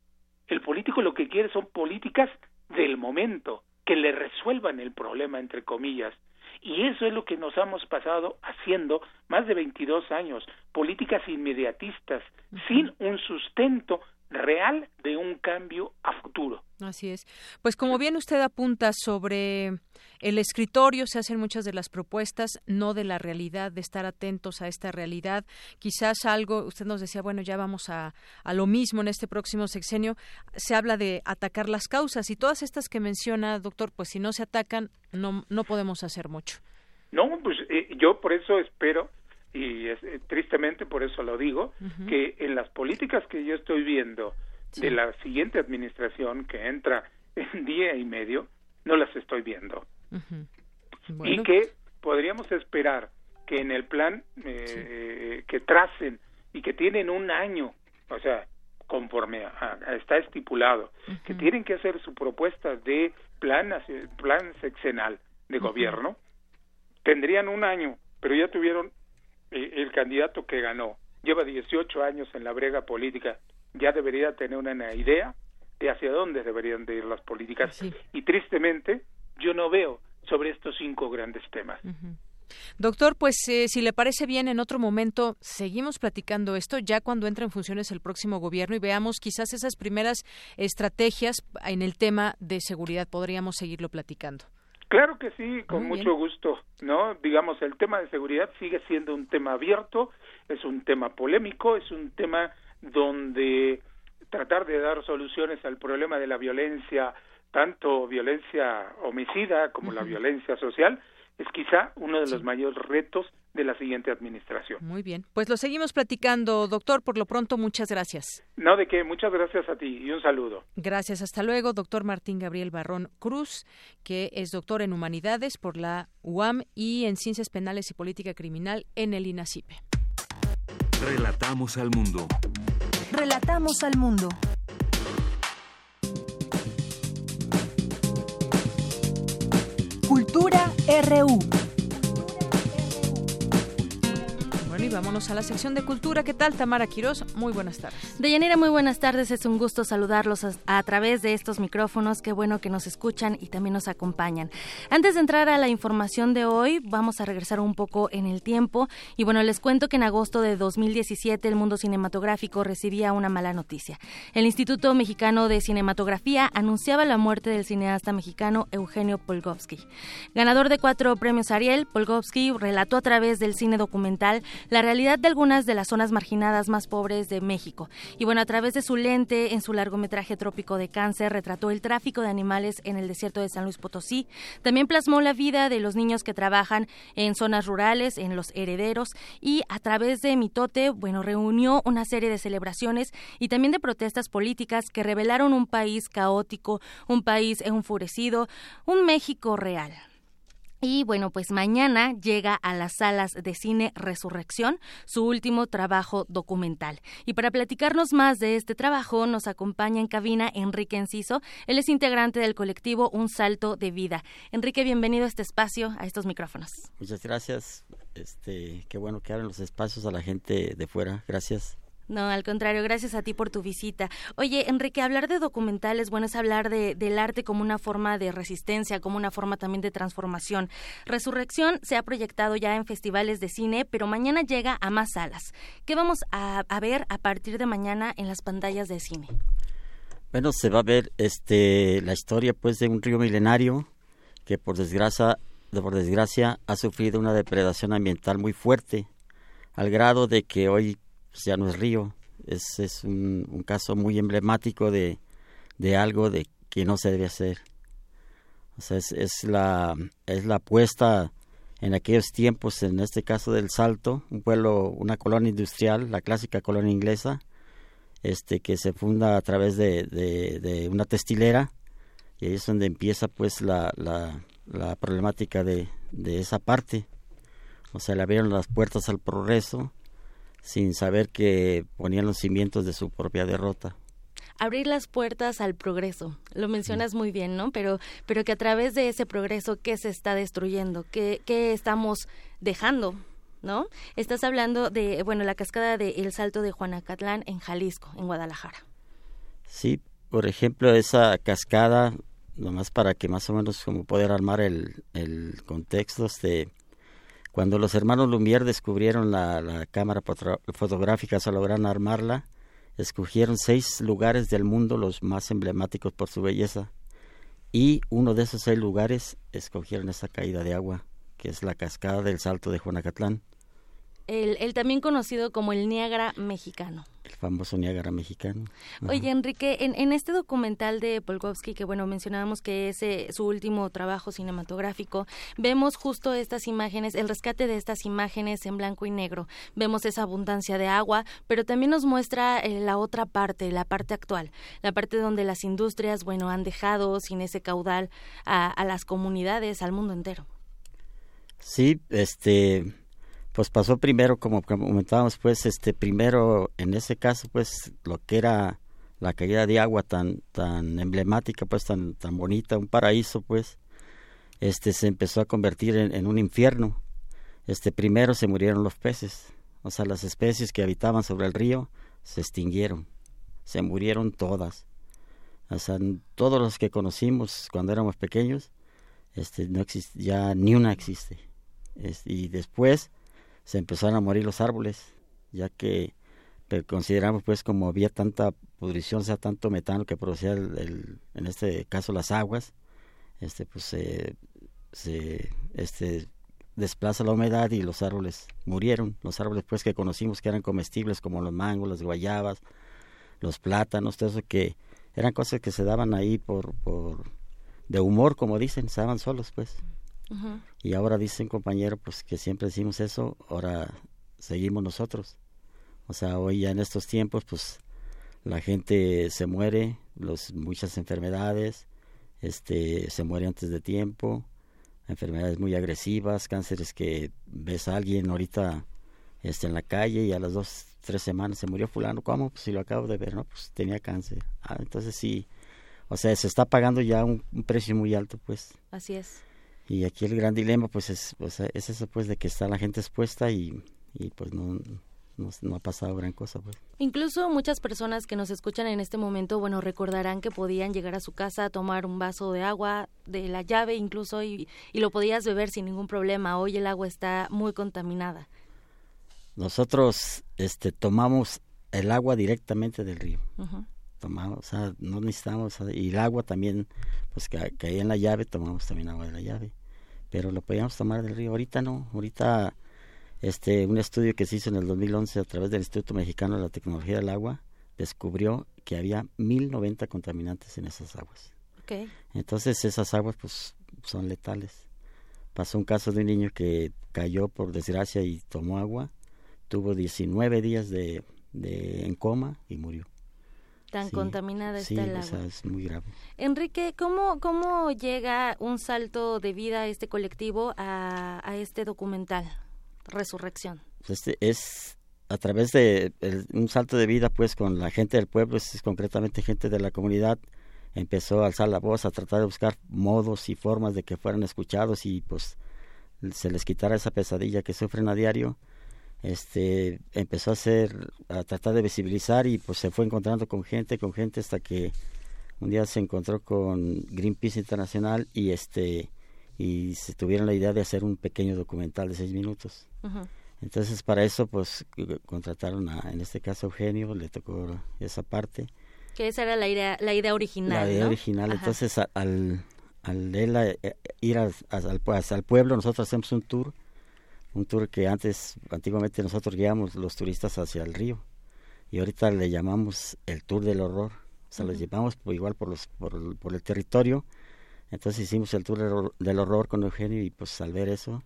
El político lo que quiere son políticas del momento, que le resuelvan el problema, entre comillas. Y eso es lo que nos hemos pasado haciendo más de 22 años, políticas inmediatistas, sin un sustento real de un cambio a futuro. Así es. Pues como bien usted apunta sobre el escritorio, se hacen muchas de las propuestas, no de la realidad, de estar atentos a esta realidad. Quizás algo, usted nos decía, bueno, ya vamos a, a lo mismo en este próximo sexenio, se habla de atacar las causas y todas estas que menciona, doctor, pues si no se atacan, no, no podemos hacer mucho. No, pues eh, yo por eso espero y es, eh, tristemente por eso lo digo, que en las políticas que yo estoy viendo de la siguiente administración que entra en día y medio, no las estoy viendo. Y que podríamos esperar que en el plan eh, que tracen y que tienen un año, o sea, conforme está estipulado, que tienen que hacer su propuesta de plan, plan sexenal de gobierno, tendrían un año, pero ya tuvieron eh, el candidato que ganó lleva 18 años en la brega política, ya debería tener una idea de hacia dónde deberían de ir las políticas. Y tristemente, yo no veo sobre estos cinco grandes temas. Doctor, pues eh, si le parece bien, en otro momento seguimos platicando esto, ya cuando entre en funciones el próximo gobierno y veamos quizás esas primeras estrategias en el tema de seguridad. Podríamos seguirlo platicando. Claro que sí, con mucho gusto, ¿no? Digamos, el tema de seguridad sigue siendo un tema abierto, es un tema polémico, es un tema donde tratar de dar soluciones al problema de la violencia, tanto violencia homicida como la violencia social, es quizá uno de los mayores retos de la siguiente administración. Muy bien, pues lo seguimos platicando, doctor. Por lo pronto, muchas gracias. No, de qué, muchas gracias a ti y un saludo. Gracias, hasta luego, doctor Martín Gabriel Barrón Cruz, que es doctor en Humanidades por la UAM y en Ciencias Penales y Política Criminal en el INACIPE. Relatamos al mundo. Relatamos al mundo. Cultura RU. Y vámonos a la sección de cultura. ¿Qué tal, Tamara Quiroz? Muy buenas tardes. Deyanira, muy buenas tardes. Es un gusto saludarlos a, través de estos micrófonos. Qué bueno que nos escuchan y también nos acompañan. Antes de entrar a la información de hoy, vamos a regresar un poco en el tiempo. Y bueno, les cuento que en agosto de 2017 el mundo cinematográfico recibía una mala noticia. El Instituto Mexicano de Cinematografía anunciaba la muerte del cineasta mexicano Eugenio Polgovsky. Ganador de cuatro premios Ariel, Polgovsky relató a través del cine documental la realidad de algunas de las zonas marginadas más pobres de México. Y bueno, a través de su lente, en su largometraje Trópico de Cáncer, retrató el tráfico de animales en el desierto de San Luis Potosí. También plasmó la vida de los niños que trabajan en zonas rurales, en los herederos, y a través de Mitote, bueno, reunió una serie de celebraciones y también de protestas políticas que revelaron un país caótico, un país enfurecido, un México real. Y bueno, pues mañana llega a las salas de cine Resurrección, su último trabajo documental. Y para platicarnos más de este trabajo, nos acompaña en cabina Enrique Enciso. Él es integrante del colectivo Un Salto de Vida. Enrique, bienvenido a este espacio, a estos micrófonos. Muchas gracias. Este, qué bueno que abren los espacios a la gente de fuera. Gracias. No, al contrario, gracias a ti por tu visita. Oye, Enrique, hablar de documentales, bueno, es hablar de, del arte como una forma de resistencia, como una forma también de transformación. Resurrección se ha proyectado ya en festivales de cine, pero mañana llega a más salas. ¿Qué vamos a, a ver a partir de mañana en las pantallas de cine? Bueno, se va a ver este la historia pues de un río milenario que por desgracia, por desgracia ha sufrido una depredación ambiental muy fuerte, al grado de que hoy ya no es río. Es, es un, caso muy emblemático de, de, algo de que no se debe hacer. O sea, es, la, es la apuesta en aquellos tiempos, en este caso del Salto, un pueblo, una colonia industrial, la clásica colonia inglesa, este que se funda a través de, de, una testilera y ahí es donde empieza pues la, la, la problemática de, de, esa parte. O sea, le abrieron las puertas al progreso sin saber que ponían los cimientos de su propia derrota. Abrir las puertas al progreso, lo mencionas muy bien, ¿no? Pero, pero que a través de ese progreso, ¿qué se está destruyendo? ¿Qué, qué estamos dejando? ¿No? Estás hablando de, bueno, la cascada de El Salto de Juanacatlán en Jalisco, en Guadalajara. Sí, por ejemplo, esa cascada nomás para que más o menos como poder armar el, el contexto, este, cuando los hermanos Lumière descubrieron la, cámara fotográfica, se lograron armarla, escogieron seis lugares del mundo los más emblemáticos por su belleza y uno de esos seis lugares escogieron esa caída de agua, que es la cascada del Salto de Juanacatlán. El, el, también conocido como el Niágara mexicano. El famoso Niágara mexicano. Ajá. Oye, Enrique, en, en, este documental de Polkowski, que bueno, mencionábamos que es eh, su último trabajo cinematográfico, vemos justo estas imágenes, el rescate de estas imágenes en blanco y negro. Vemos esa abundancia de agua, pero también nos muestra eh, la otra parte, la parte actual, la parte donde las industrias, bueno, han dejado sin ese caudal a, a las comunidades, al mundo entero. Sí, este pues pasó primero como comentábamos pues este primero en ese caso pues lo que era la caída de agua tan tan emblemática pues tan tan bonita un paraíso pues este se empezó a convertir en, un infierno. Este primero se murieron los peces o sea las especies que habitaban sobre el río se extinguieron se murieron todas. O sea todos los que conocimos cuando éramos pequeños este no existe ya ni una existe. Y después se empezaron a morir los árboles, ya que consideramos pues como había tanta pudrición, o sea, tanto metano que producía el, en este caso las aguas, este pues se, se este desplaza la humedad y los árboles murieron, los árboles pues que conocimos que eran comestibles como los mangos, las guayabas, los plátanos, todo eso que eran cosas que se daban ahí por, por de humor, como dicen, se daban solos pues. Uh -huh. Y ahora dicen compañero, pues que siempre decimos eso, ahora seguimos nosotros. O sea, hoy ya en estos tiempos, pues la gente se muere, los, muchas enfermedades, este, se muere antes de tiempo, enfermedades muy agresivas, cánceres que ves a alguien ahorita este, en la calle y a las dos, tres semanas se murió fulano, ¿cómo? Pues si lo acabo de ver, ¿no? Pues tenía cáncer. Ah, entonces sí, o sea, se está pagando ya un, un precio muy alto, pues. Así es y aquí el gran dilema pues es, pues, es eso pues de que está la gente expuesta y, y pues no, no, no, ha pasado gran cosa pues. Incluso muchas personas que nos escuchan en este momento, bueno, recordarán que podían llegar a su casa a tomar un vaso de agua de la llave incluso y, y lo podías beber sin ningún problema. Hoy el agua está muy contaminada. Nosotros este tomamos el agua directamente del río. Uh -huh. Tomamos, o sea, no necesitamos, y el agua también, pues que caía en la llave, tomamos también agua de la llave pero lo podíamos tomar del río. Ahorita no, ahorita este un estudio que se hizo en el 2011 a través del Instituto Mexicano de la Tecnología del Agua descubrió que había 1090 contaminantes en esas aguas. Okay. Entonces esas aguas pues son letales. Pasó un caso de un niño que cayó por desgracia y tomó agua, tuvo 19 días de, de en coma y murió tan sí, contaminada sí, está el agua. O sea, es muy grave. Enrique, ¿cómo, ¿cómo llega un salto de vida a este colectivo a, a este documental, Resurrección? Este es a través de el, un salto de vida, pues, con la gente del pueblo, es, es concretamente gente de la comunidad, empezó a alzar la voz, a tratar de buscar modos y formas de que fueran escuchados y, pues, se les quitara esa pesadilla que sufren a diario. Este empezó a hacer a tratar de visibilizar y pues se fue encontrando con gente con gente hasta que un día se encontró con Greenpeace Internacional y este y se tuvieron la idea de hacer un pequeño documental de seis minutos. Entonces para eso pues contrataron a en este caso Eugenio le tocó esa parte. Que esa era la idea la idea original la idea original. Entonces al al él eh, ir al, al pueblo nosotros hacemos un tour un tour que antes, antiguamente nosotros guiamos los turistas hacia el río y ahorita le llamamos el tour del horror. O sea, los llevamos por, igual por, los, por, por, el territorio. Entonces hicimos el tour del horror con Eugenio y pues al ver eso,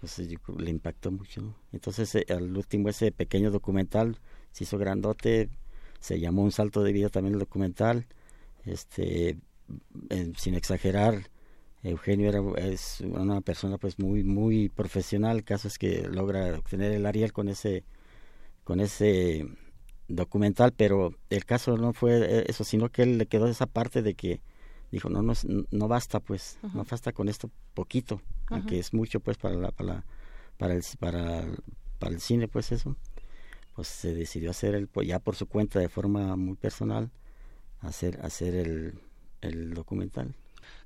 pues le impactó mucho. Entonces eh, al último ese pequeño documental se hizo grandote, se llamó Un salto de vida también el documental. Este, sin exagerar, Eugenio era, es una persona pues muy muy profesional, el caso es que logra obtener el Ariel con ese con ese documental, pero el caso no fue eso, sino que él le quedó esa parte de que dijo, no no, no basta pues, no basta con esto poquito, aunque es mucho pues para la, para para el para, para el cine pues eso. Pues se decidió hacer el ya por su cuenta de forma muy personal hacer hacer el, el documental.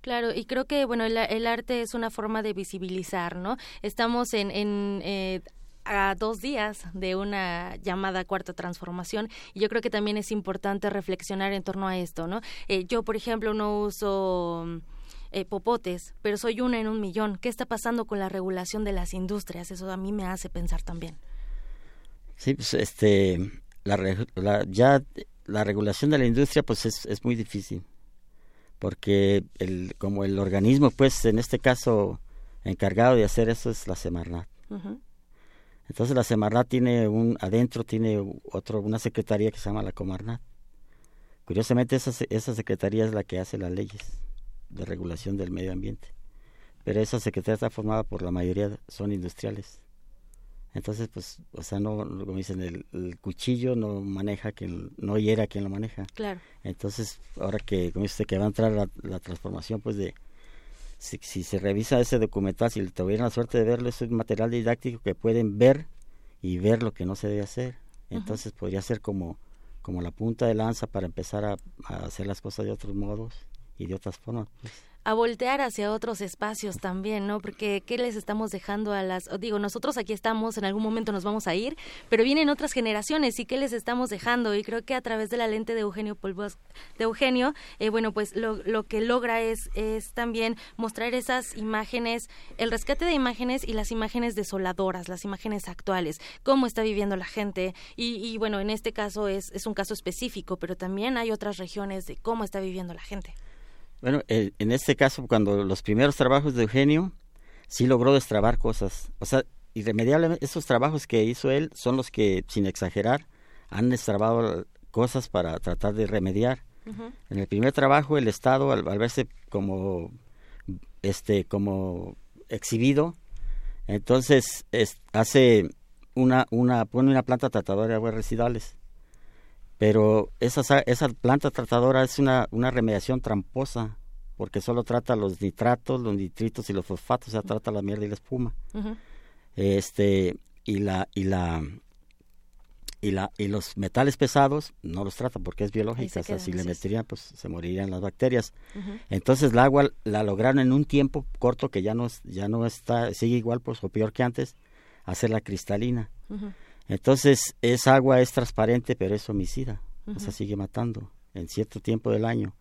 Claro, y creo que bueno el, el, arte es una forma de visibilizar, ¿no? Estamos en, en eh, a dos días de una llamada cuarta transformación y yo creo que también es importante reflexionar en torno a esto, ¿no? Eh, yo, por ejemplo, no uso eh, popotes, pero soy una en un millón. ¿Qué está pasando con la regulación de las industrias? Eso a mí me hace pensar también. Sí, pues este, la ya la regulación de la industria pues es, es muy difícil porque el, como el organismo, pues en este caso encargado de hacer eso es la Semarnat. Entonces la Semarnat tiene un, adentro tiene otro, una secretaría que se llama la Comarnat. Curiosamente esa, esa secretaría es la que hace las leyes de regulación del medio ambiente. Pero esa secretaría está formada por la mayoría, son industriales. Entonces, pues, o sea, no, como dicen, el, cuchillo no maneja quien, no hiera quien lo maneja. Claro. Entonces, ahora que, como dice que va a entrar la, transformación, pues, de, si, si, se revisa ese documental, si tuvieran la suerte de verlo, es un material didáctico que pueden ver y ver lo que no se debe hacer. Entonces, podría ser como, como la punta de lanza para empezar a, a hacer las cosas de otros modos y de otras formas. Pues a voltear hacia otros espacios también, ¿no? Porque ¿qué les estamos dejando a las... Digo, nosotros aquí estamos, en algún momento nos vamos a ir, pero vienen otras generaciones y ¿qué les estamos dejando? Y creo que a través de la lente de Eugenio Polvos, de Eugenio, eh, bueno, pues lo, lo que logra es, es también mostrar esas imágenes, el rescate de imágenes y las imágenes desoladoras, las imágenes actuales, cómo está viviendo la gente. Y, y bueno, en este caso es, es un caso específico, pero también hay otras regiones de cómo está viviendo la gente. Bueno, eh, en este caso, cuando los primeros trabajos de Eugenio, sí logró destrabar cosas. O sea, irremediablemente, esos trabajos que hizo él son los que, sin exagerar, han destrabado cosas para tratar de remediar. En el primer trabajo, el Estado, al, verse como, este, como exhibido, entonces hace una, una, pone una planta tratadora de aguas residuales pero esa, esa planta tratadora es una, una remediación tramposa, porque solo trata los nitratos, los nitritos y los fosfatos, o sea, trata la mierda y la espuma. Este, y la, y la, y la, y los metales pesados no los trata porque es biológica, o sea, si le meterían, pues se morirían las bacterias. Entonces el agua la lograron en un tiempo corto que ya no, ya no está, sigue igual, pues, o peor que antes, hacerla cristalina. Entonces, esa agua es transparente, pero es homicida. O sea, sigue matando en cierto tiempo del año.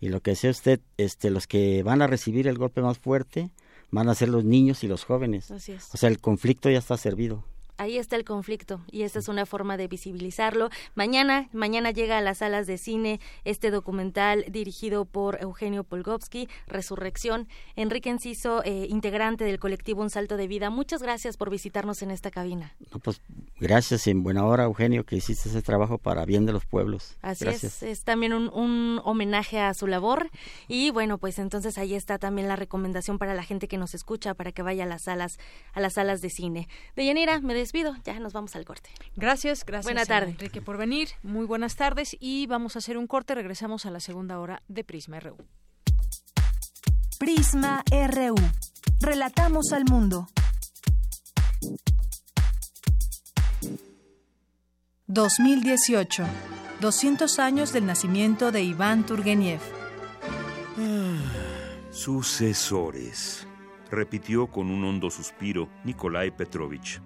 Y lo que decía usted, este, los que van a recibir el golpe más fuerte van a ser los niños y los jóvenes. Así es. O sea, el conflicto ya está servido ahí está el conflicto y esta es una forma de visibilizarlo. Mañana, mañana llega a las salas de cine este documental dirigido por Eugenio Polgovsky, Resurrección. Enrique Enciso, eh, integrante del colectivo Un Salto de Vida, muchas gracias por visitarnos en esta cabina. pues gracias y en buena hora, Eugenio, que hiciste ese trabajo para bien de los pueblos. Así es, es también un, un homenaje a su labor y bueno, pues entonces ahí está también la recomendación para la gente que nos escucha para que vaya a las salas, a las salas de cine. Deyanira, me despido, ya nos vamos al corte. Gracias, gracias. Buenas tardes. Enrique, por venir. Muy buenas tardes y vamos a hacer un corte. Regresamos a la segunda hora de Prisma RU. Prisma RU. Relatamos al mundo. 2018. 200 años del nacimiento de Iván Turgeniev. Sucesores, repitió con un hondo suspiro Nikolai Petrovich.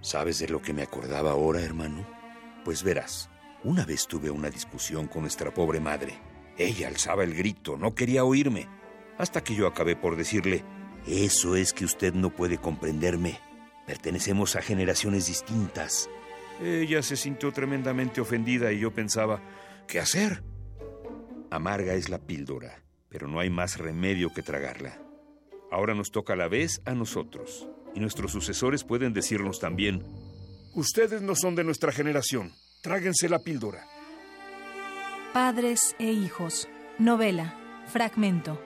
¿Sabes de lo que me acordaba ahora, hermano? Pues verás, una vez tuve una discusión con nuestra pobre madre. Ella alzaba el grito, no quería oírme, hasta que yo acabé por decirle, eso es que usted no puede comprenderme. Pertenecemos a generaciones distintas. Ella se sintió tremendamente ofendida y yo pensaba, ¿qué hacer? Amarga es la píldora, pero no hay más remedio que tragarla. Ahora nos toca la vez a nosotros, y nuestros sucesores pueden decirnos también, ustedes no son de nuestra generación, tráguense la píldora. Padres e hijos. Novela. Fragmento.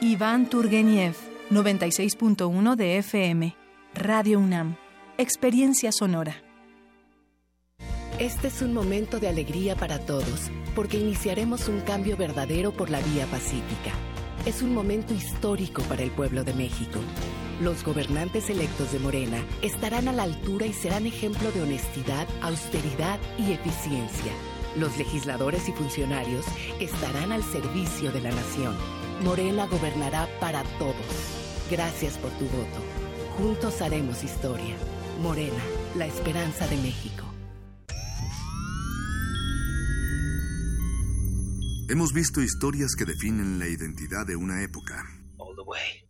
Iván Turgeniev, 96.1 de FM. Radio UNAM. Experiencia sonora. Este es un momento de alegría para todos, porque iniciaremos un cambio verdadero por la vía pacífica. Es un momento histórico para el pueblo de México. Los gobernantes electos de Morena estarán a la altura y serán ejemplo de honestidad, austeridad y eficiencia. Los legisladores y funcionarios estarán al servicio de la nación. Morena gobernará para todos. Gracias por tu voto. Juntos haremos historia. Morena, la esperanza de México. Hemos visto historias que definen la identidad de una época.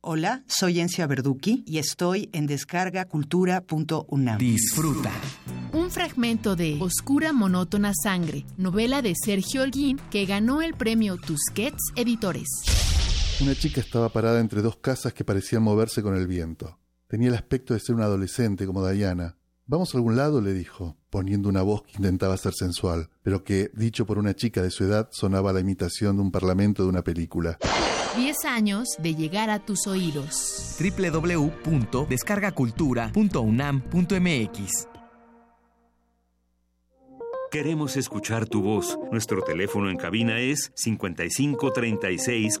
Hola, soy Encia Verduki y estoy en descargacultura.unam. Disfruta. Un fragmento de Oscura Monótona Sangre, novela de Sergio Holguín que ganó el premio Tusquets Editores. Una chica estaba parada entre dos casas que parecían moverse con el viento. Tenía el aspecto de ser una adolescente como Diana. Vamos a algún lado, le dijo, poniendo una voz que intentaba ser sensual, pero que, dicho por una chica de su edad, sonaba la imitación de un parlamento de una película. 10 años de llegar a tus oídos. www.descargacultura.unam.mx Queremos escuchar tu voz. Nuestro teléfono en cabina es 55 36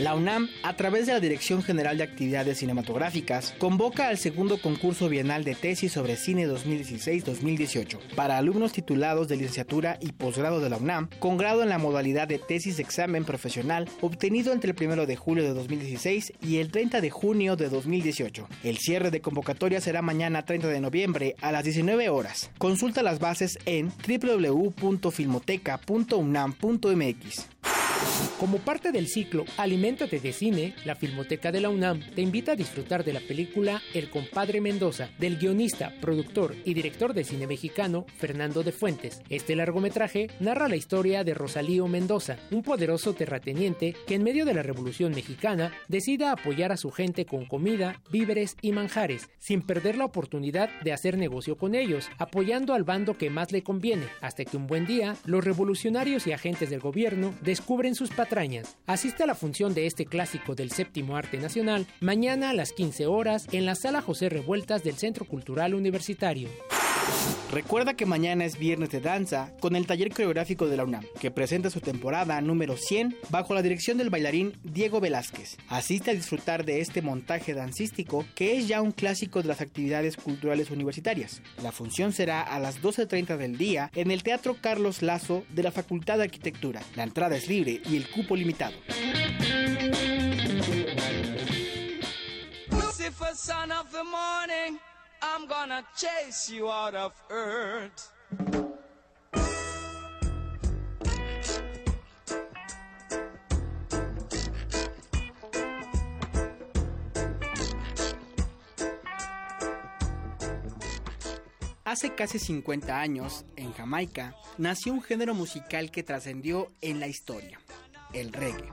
La UNAM, a través de la Dirección General de Actividades Cinematográficas, convoca al segundo concurso bienal de tesis sobre cine 2016-2018 para alumnos titulados de licenciatura y posgrado de la UNAM, con grado en la modalidad de tesis de examen profesional obtenido entre el 1 de julio de 2016 y el 30 de junio de 2018. El cierre de convocatoria será mañana 30 de noviembre a las 19 horas. Consulta las bases en www.filmoteca.unam.mx. Como parte del ciclo Aliméntate de Cine, la Filmoteca de la UNAM te invita a disfrutar de la película El compadre Mendoza, del guionista, productor y director de cine mexicano Fernando de Fuentes. Este largometraje narra la historia de Rosalío Mendoza, un poderoso terrateniente que en medio de la Revolución Mexicana decida apoyar a su gente con comida, víveres y manjares, sin perder la oportunidad de hacer negocio con ellos, apoyando al bando que más le conviene, hasta que un buen día los revolucionarios y agentes del gobierno descubren sus patrañas. Asiste a la función de este clásico del séptimo arte nacional mañana a las 15 horas en la sala José Revueltas del Centro Cultural Universitario. Recuerda que mañana es viernes de danza con el taller coreográfico de la UNAM, que presenta su temporada número 100 bajo la dirección del bailarín Diego Velázquez. Asiste a disfrutar de este montaje dancístico que es ya un clásico de las actividades culturales universitarias. La función será a las 12.30 del día en el Teatro Carlos Lazo de la Facultad de Arquitectura. La entrada es libre y el cupo limitado. I'm gonna chase you out of earth. Hace casi 50 años, en Jamaica, nació un género musical que trascendió en la historia, el reggae.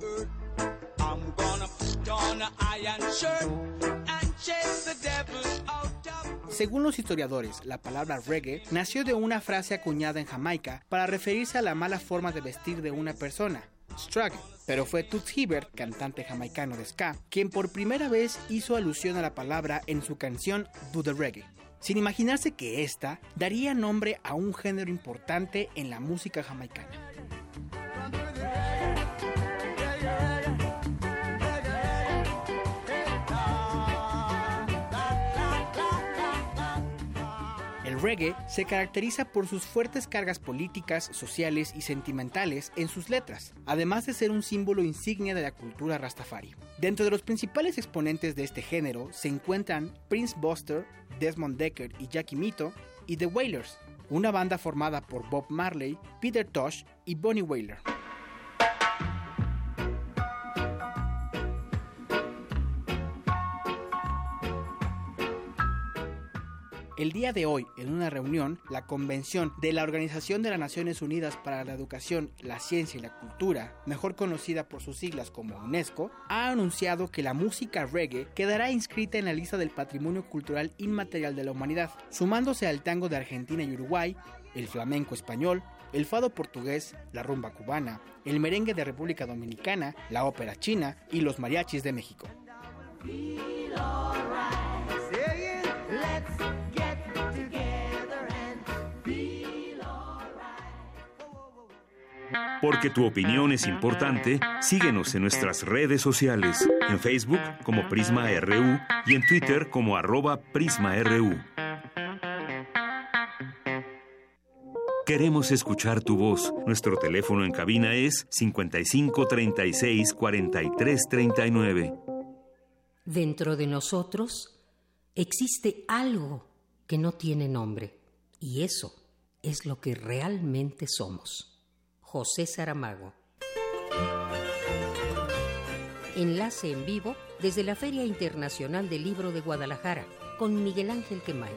Según los historiadores, la palabra reggae nació de una frase acuñada en Jamaica para referirse a la mala forma de vestir de una persona, struggle. Pero fue Toots Hibbert, cantante jamaicano de ska, quien por primera vez hizo alusión a la palabra en su canción Do the Reggae, sin imaginarse que esta daría nombre a un género importante en la música jamaicana. Reggae se caracteriza por sus fuertes cargas políticas, sociales y sentimentales en sus letras, además de ser un símbolo insignia de la cultura rastafari. Dentro de los principales exponentes de este género se encuentran Prince Buster, Desmond Decker y Jackie Mito, y The Wailers, una banda formada por Bob Marley, Peter Tosh y Bonnie Wailer. El día de hoy, en una reunión, la Convención de la Organización de las Naciones Unidas para la Educación, la Ciencia y la Cultura, mejor conocida por sus siglas como UNESCO, ha anunciado que la música reggae quedará inscrita en la lista del Patrimonio Cultural Inmaterial de la Humanidad, sumándose al tango de Argentina y Uruguay, el flamenco español, el fado portugués, la rumba cubana, el merengue de República Dominicana, la ópera china y los mariachis de México. Porque tu opinión es importante, síguenos en nuestras redes sociales, en Facebook como Prisma RU y en Twitter como arroba PrismaRU. Queremos escuchar tu voz. Nuestro teléfono en cabina es 55 36 43 39. Dentro de nosotros existe algo que no tiene nombre y eso es lo que realmente somos. José Saramago. Enlace en vivo desde la Feria Internacional del Libro de Guadalajara con Miguel Ángel Quemain.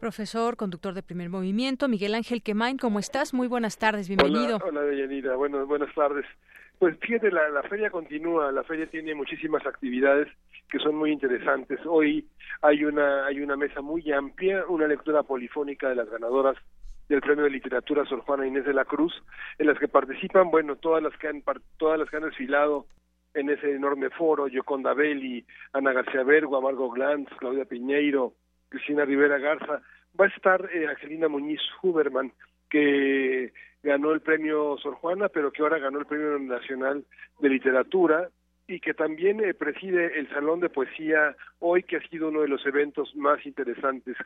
Profesor, conductor de primer movimiento, Miguel Ángel Quemain, ¿cómo estás? Muy buenas tardes, bienvenido. Hola, hola Deyanira, bueno, buenas tardes. Pues fíjate, la, la feria continúa, la feria tiene muchísimas actividades que son muy interesantes. Hoy hay una hay una mesa muy amplia, una lectura polifónica de las ganadoras del Premio de Literatura Sor Juana Inés de la Cruz, en las que participan, bueno, todas las que han todas las que han desfilado en ese enorme foro, Yoconda Belli, Ana García Bergo, Amargo Glantz, Claudia Piñeiro, Cristina Rivera Garza, va a estar eh, Angelina Muñiz Huberman, que ganó el premio Sor Juana, pero que ahora ganó el Premio Nacional de Literatura, y que también eh, preside el Salón de Poesía hoy, que ha sido uno de los eventos más interesantes.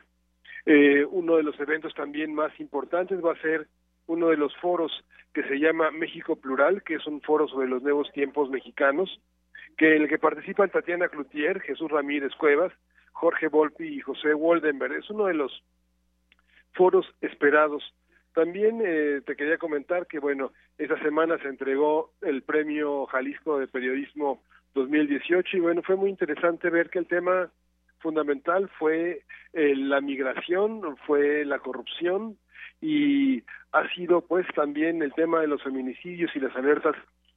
Eh, uno de los eventos también más importantes va a ser uno de los foros que se llama México Plural, que es un foro sobre los nuevos tiempos mexicanos, que en el que participan Tatiana Cloutier, Jesús Ramírez Cuevas, Jorge Volpi y José Woldenberg. Es uno de los foros esperados también eh, te quería comentar que, bueno, esa semana se entregó el premio Jalisco de Periodismo 2018 y, bueno, fue muy interesante ver que el tema fundamental fue eh, la migración, fue la corrupción y ha sido, pues, también el tema de los feminicidios y las alertas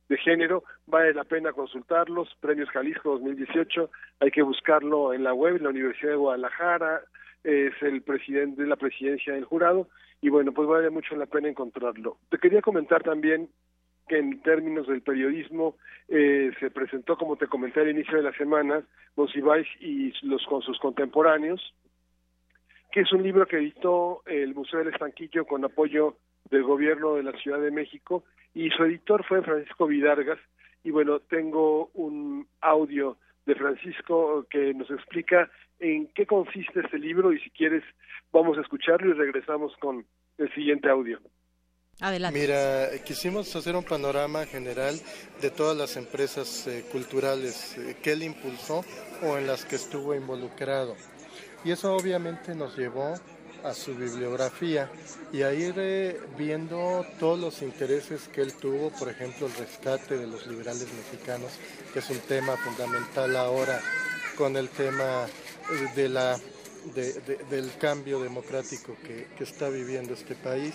de género. Vale la pena consultarlos. Premios Jalisco 2018, hay que buscarlo en la web, en la Universidad de Guadalajara, es el presidente de la presidencia del jurado y bueno, pues vale mucho la pena encontrarlo. Te quería comentar también que en términos del periodismo eh, se presentó, como te comenté al inicio de la semana, Monsiváis y los con sus contemporáneos, que es un libro que editó el Museo del Estanquillo con apoyo del gobierno de la Ciudad de México y su editor fue Francisco Vidargas y bueno, tengo un audio de Francisco que nos explica en qué consiste este libro y si quieres vamos a escucharlo y regresamos con el siguiente audio. Adelante. Mira, quisimos hacer un panorama general de todas las empresas eh, culturales eh, que él impulsó o en las que estuvo involucrado. Y eso obviamente nos llevó a su bibliografía y a ir eh, viendo todos los intereses que él tuvo, por ejemplo, el rescate de los liberales mexicanos, que es un tema fundamental ahora con el tema de la, del cambio democrático que, que está viviendo este país.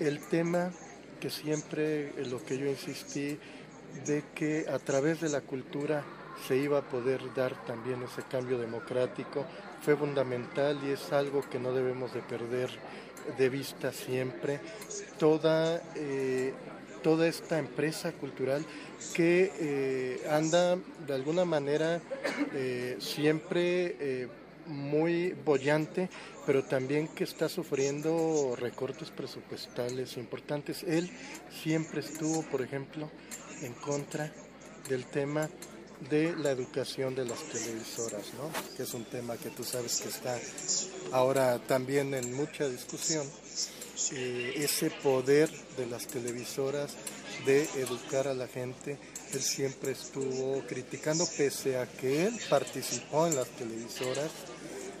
El tema que siempre, lo que yo insistí, de que a través de la cultura se iba a poder dar también ese cambio democrático, fue fundamental y es algo que no debemos de perder de vista siempre. Toda, eh, toda esta empresa cultural que eh, anda de alguna manera eh, siempre muy bollante, pero también que está sufriendo recortes presupuestales importantes. Él siempre estuvo, por ejemplo, en contra del tema de la educación de las televisoras, ¿no? que es un tema que tú sabes que está ahora también en mucha discusión. Eh, ese poder de las televisoras de educar a la gente, él siempre estuvo criticando, pese a que él participó en las televisoras.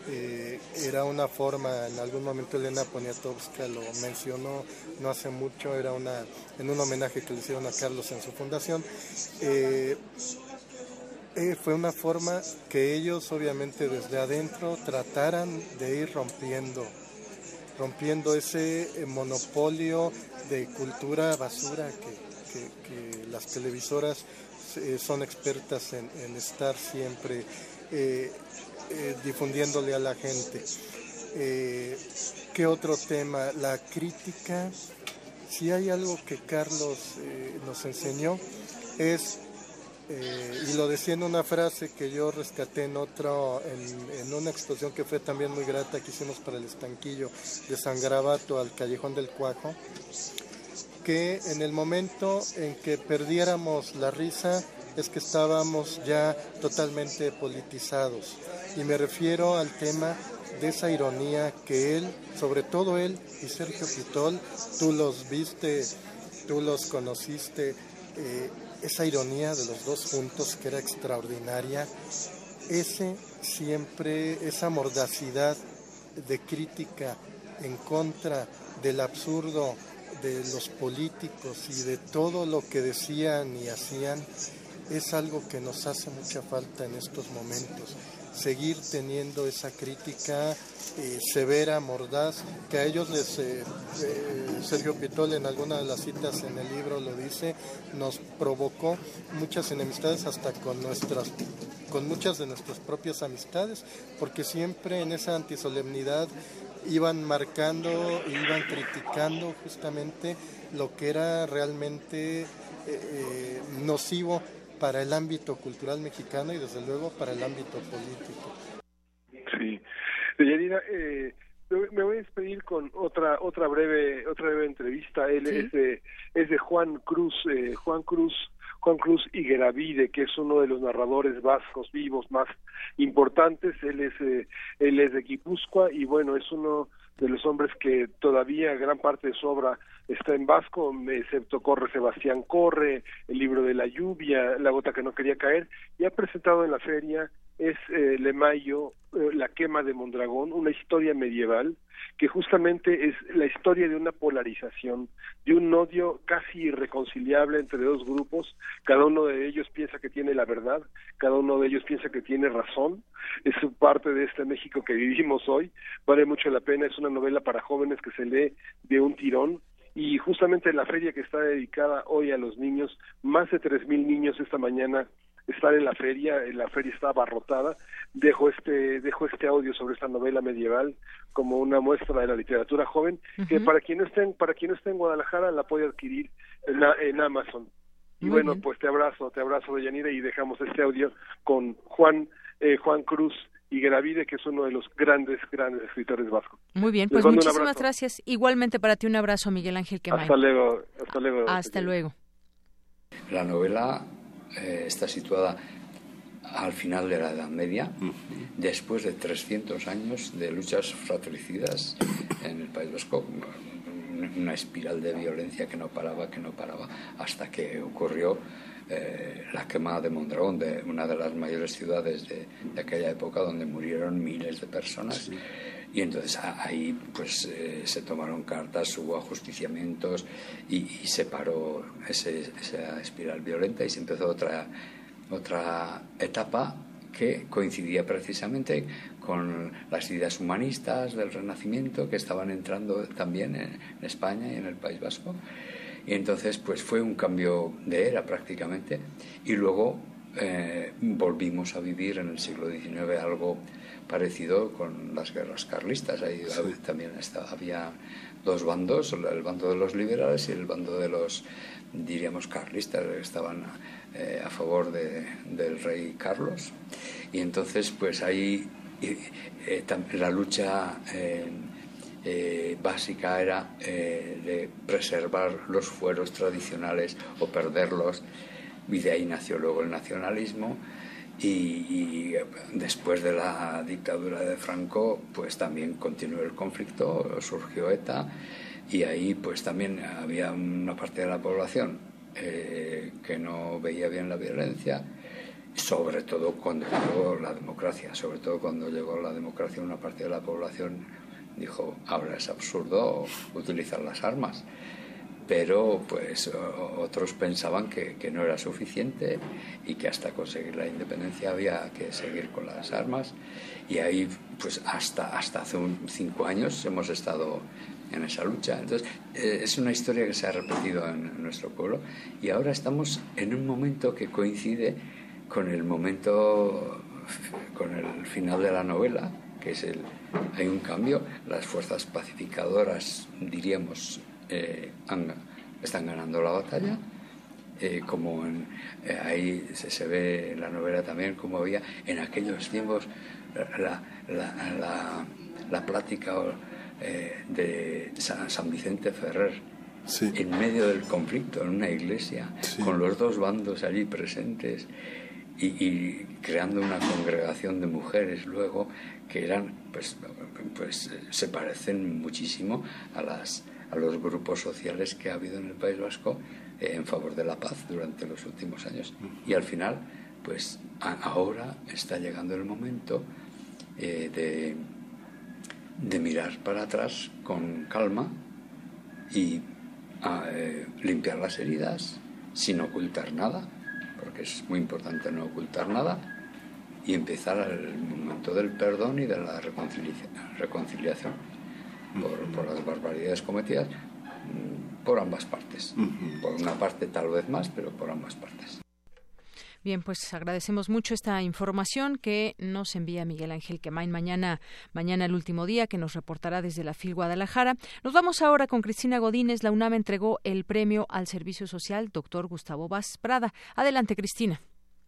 Eh, era una forma, en algún momento Elena Poniatowska lo mencionó no hace mucho, era una, en un homenaje que le hicieron a Carlos en su fundación. Eh, eh, fue una forma que ellos obviamente desde adentro trataran de ir rompiendo, rompiendo ese eh, monopolio de cultura basura que, las televisoras eh, son expertas en, estar siempre difundiéndole a la gente. ¿Qué otro tema? La crítica. Si hay algo que Carlos nos enseñó es eh, y lo decía en una frase que yo rescaté en otro, en, una exposición que fue también muy grata que hicimos para el estanquillo de San Grabato al Callejón del Cuajo, que en el momento en que perdiéramos la risa es que estábamos ya totalmente politizados. Y me refiero al tema de esa ironía que él, sobre todo él y Sergio Pitol, tú los viste, tú los conociste, eh, esa ironía de los dos juntos que era extraordinaria, ese siempre, esa mordacidad de crítica en contra del absurdo de los políticos y de todo lo que decían y hacían, es algo que nos hace mucha falta en estos momentos seguir teniendo esa crítica eh, severa, mordaz, que a ellos les, eh, eh, Sergio Pitol en alguna de las citas en el libro lo dice, nos provocó muchas enemistades hasta con nuestras con muchas de nuestras propias amistades, porque siempre en esa antisolemnidad iban marcando, iban criticando justamente lo que era realmente nocivo para el ámbito cultural mexicano y desde luego para el ámbito político. Sí. Deyanira, eh, me voy a despedir con otra otra breve otra breve entrevista. Él es de es de Juan Cruz, eh, Juan Cruz Juan Cruz Higueravide, que es uno de los narradores vascos vivos más importantes. Él es eh, él es de Guipúzcoa y bueno es uno de los hombres que todavía gran parte de su obra está en vasco, excepto Corre Sebastián Corre, el libro de la lluvia, La gota que no quería caer, y ha presentado en la feria es eh, Le Mayo, eh, La quema de Mondragón, una historia medieval que justamente es la historia de una polarización, de un odio casi irreconciliable entre dos grupos, cada uno de ellos piensa que tiene la verdad, cada uno de ellos piensa que tiene razón, es parte de este México que vivimos hoy, vale mucho la pena, es una novela para jóvenes que se lee de un tirón, y justamente la feria que está dedicada hoy a los niños, más de tres mil niños esta mañana están en la feria, la feria está abarrotada, dejo este, dejo este audio sobre esta novela medieval como una muestra de la literatura joven, que para quien no esté, para quien no esté en Guadalajara la puede adquirir en, en Amazon. Y bueno, pues te abrazo, te abrazo de Yanira y dejamos este audio con Juan, eh, Juan Cruz y Gravide, que es uno de los grandes, grandes escritores vascos. Muy bien, pues muchísimas gracias. Igualmente para ti un abrazo, Miguel Ángel Quemay. Hasta luego. Hasta luego. Hasta luego. La novela eh, está situada al final de la Edad Media, después de 300 años de luchas fratricidas en el País Vasco, una espiral de violencia que no paraba, que no paraba, hasta que ocurrió eh, la quema de Mondragón, de una de las mayores ciudades de, aquella época donde murieron miles de personas. Y entonces ahí pues eh, se tomaron cartas, hubo ajusticiamientos y, se paró esa espiral violenta y se empezó otra, otra etapa que coincidía precisamente con las ideas humanistas del Renacimiento que estaban entrando también en, España y en el País Vasco. Y entonces, pues fue un cambio de era prácticamente. Y luego eh, volvimos a vivir en el siglo XIX algo parecido con las guerras carlistas. Ahí también estaba, había dos bandos, el bando de los liberales y el bando de los, diríamos, carlistas, que estaban eh, a favor de, del rey Carlos. Y entonces, pues ahí eh, la lucha eh, básica era de preservar los fueros tradicionales o perderlos. Y de ahí nació luego el nacionalismo y, después de la dictadura de Franco, pues también continuó el conflicto, surgió ETA y ahí pues también había una parte de la población eh, que no veía bien la violencia, sobre todo cuando llegó la democracia, sobre todo cuando llegó la democracia una parte de la población dijo, ahora es absurdo utilizar las armas pero pues otros pensaban que, no era suficiente y que hasta conseguir la independencia había que seguir con las armas y ahí pues hasta, hasta hace un, cinco años hemos estado en esa lucha. Entonces eh, es una historia que se ha repetido en, nuestro pueblo y ahora estamos en un momento que coincide con el momento, con el final de la novela, que es el, hay un cambio, las fuerzas pacificadoras, diríamos, eh, están ganando la batalla. Eh, como eh, ahí se, ve en la novela también como había en aquellos tiempos la, la, la, plática de San, Vicente Ferrer en medio del conflicto en una iglesia con los dos bandos allí presentes y, y, creando una congregación de mujeres luego que eran pues pues se parecen muchísimo a las a los grupos sociales que ha habido en el País Vasco eh, en favor de la paz durante los últimos años. Y al final, pues ahora está llegando el momento eh, de, de, mirar para atrás con calma y eh, limpiar las heridas sin ocultar nada, porque es muy importante no ocultar nada, y empezar el momento del perdón y de la reconciliación por, las barbaridades cometidas mm, por ambas partes. Por una parte tal vez más, pero por ambas partes. Bien, pues agradecemos mucho esta información que nos envía Miguel Ángel Quemain mañana, mañana el último día, que nos reportará desde la FIL Guadalajara. Nos vamos ahora con Cristina Godínez. La UNAM entregó el premio al servicio social, doctor Gustavo Vaz Prada. Adelante, Cristina.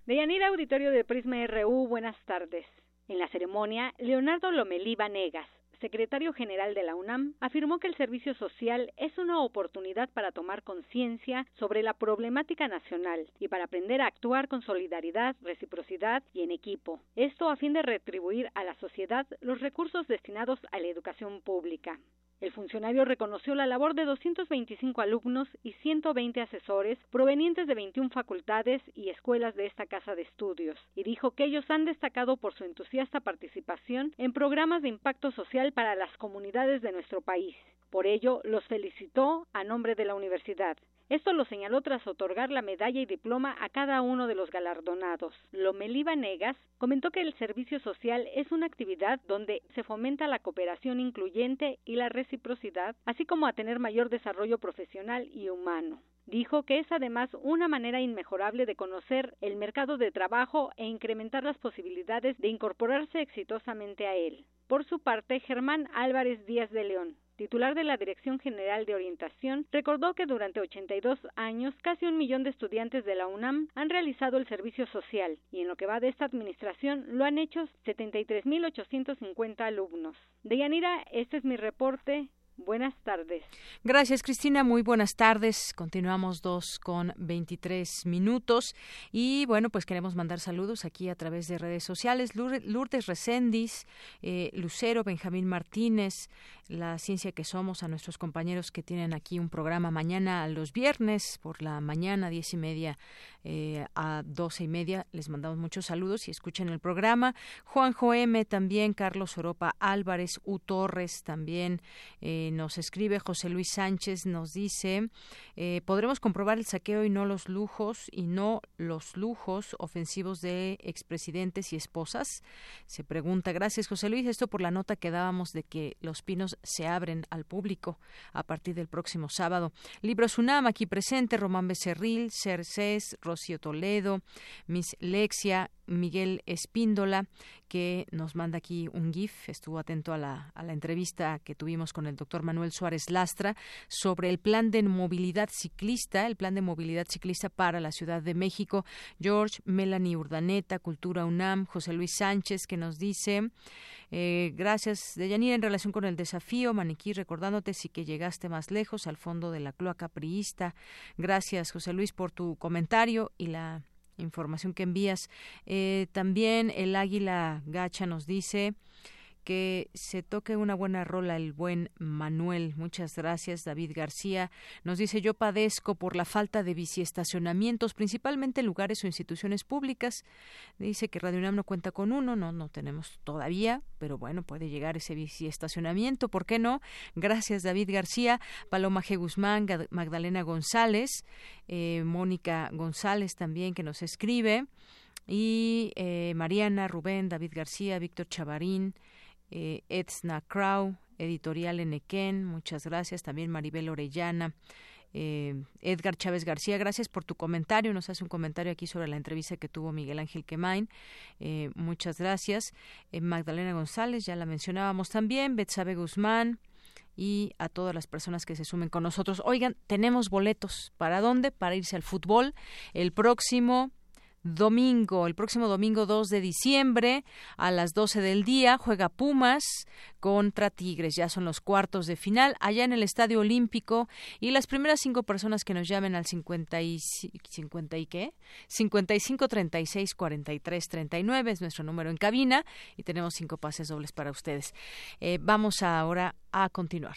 Deyanira Auditorio de Prisma RU, buenas tardes. En la ceremonia, Leonardo Lomelí Vanegas, secretario general de la UNAM, afirmó que el servicio social es una oportunidad para tomar conciencia sobre la problemática nacional y para aprender a actuar con solidaridad, reciprocidad y en equipo. Esto a fin de retribuir a la sociedad los recursos destinados a la educación pública. El funcionario reconoció la labor de 225 alumnos y 120 asesores provenientes de 21 facultades y escuelas de esta casa de estudios y dijo que ellos han destacado por su entusiasta participación en programas de impacto social para las comunidades de nuestro país. Por ello, los felicitó a nombre de la universidad. Esto lo señaló tras otorgar la medalla y diploma a cada uno de los galardonados. Lomelí Negas comentó que el servicio social es una actividad donde se fomenta la cooperación incluyente y la reciprocidad, así como a tener mayor desarrollo profesional y humano. Dijo que es además una manera inmejorable de conocer el mercado de trabajo e incrementar las posibilidades de incorporarse exitosamente a él. Por su parte, Germán Álvarez Díaz de León, titular de la Dirección General de Orientación, recordó que durante 82 años casi un millón de estudiantes de la UNAM han realizado el servicio social y en lo que va de esta administración lo han hecho 73.850 alumnos. Deyanira, este es mi reporte. Buenas tardes. Gracias, Cristina. Muy buenas tardes. Continuamos dos con 23 minutos. Y bueno, pues queremos mandar saludos aquí a través de redes sociales. Lourdes Recendis, eh, Lucero, Benjamín Martínez, La Ciencia que Somos, a nuestros compañeros que tienen aquí un programa mañana los viernes por la mañana, diez y media eh, a doce y media. Les mandamos muchos saludos y escuchen el programa. Juanjo M también, Carlos Oropa Álvarez, U Torres también. Eh, Eh, nos escribe José Luis Sánchez, nos dice, eh, podremos comprobar el saqueo y no los lujos y no los lujos ofensivos de expresidentes y esposas. Se pregunta, gracias José Luis, esto por la nota que dábamos de que los pinos se abren al público a partir del próximo sábado. Libros UNAM aquí presente, Román Becerril, Cercés, Rocío Toledo, Miss Lexia, Miguel Espíndola, que nos manda aquí un GIF, estuvo atento a la, a la entrevista que tuvimos con el doctor Manuel Suárez Lastra sobre el plan de movilidad ciclista, el plan de movilidad ciclista para la Ciudad de México. George, Melanie Urdaneta, Cultura UNAM, José Luis Sánchez, que nos dice, eh, gracias, Deyanira, en relación con el desafío, Maniquí, recordándote si que llegaste más lejos, al fondo de la cloaca priista. Gracias, José Luis, por tu comentario y la información que envías. Eh, también el Águila Gacha nos dice que se toque una buena rola el buen Manuel. Muchas gracias, David García. Nos dice, yo padezco por la falta de biciestacionamientos, principalmente en lugares o instituciones públicas. Dice que Radio UNAM no cuenta con uno, no, no tenemos todavía, pero bueno, puede llegar ese biciestacionamiento, ¿por qué no? Gracias, David García, Paloma G. Guzmán, Magdalena González, eh, Mónica González también que nos escribe y eh, Mariana, Rubén, David García, Víctor Chavarín, eh, Edsna Crow, Editorial Enequén, muchas gracias, también Maribel Orellana. Eh, Edgar Chávez García, gracias por tu comentario. Nos hace un comentario aquí sobre la entrevista que tuvo Miguel Ángel Quemain. Eh, muchas gracias. Eh, Magdalena González, ya la mencionábamos también. Betsabe Guzmán y a todas las personas que se sumen con nosotros. Oigan, tenemos boletos. ¿Para dónde? Para irse al fútbol el próximo domingo, el próximo domingo 2 de diciembre a las 12 del día juega Pumas contra Tigres. Ya son los cuartos de final allá en el Estadio Olímpico y las primeras cinco personas que nos llamen al 50 y, 50 y qué? 55 36 43 39 es nuestro número en cabina y tenemos cinco pases dobles para ustedes. Eh, vamos ahora a continuar.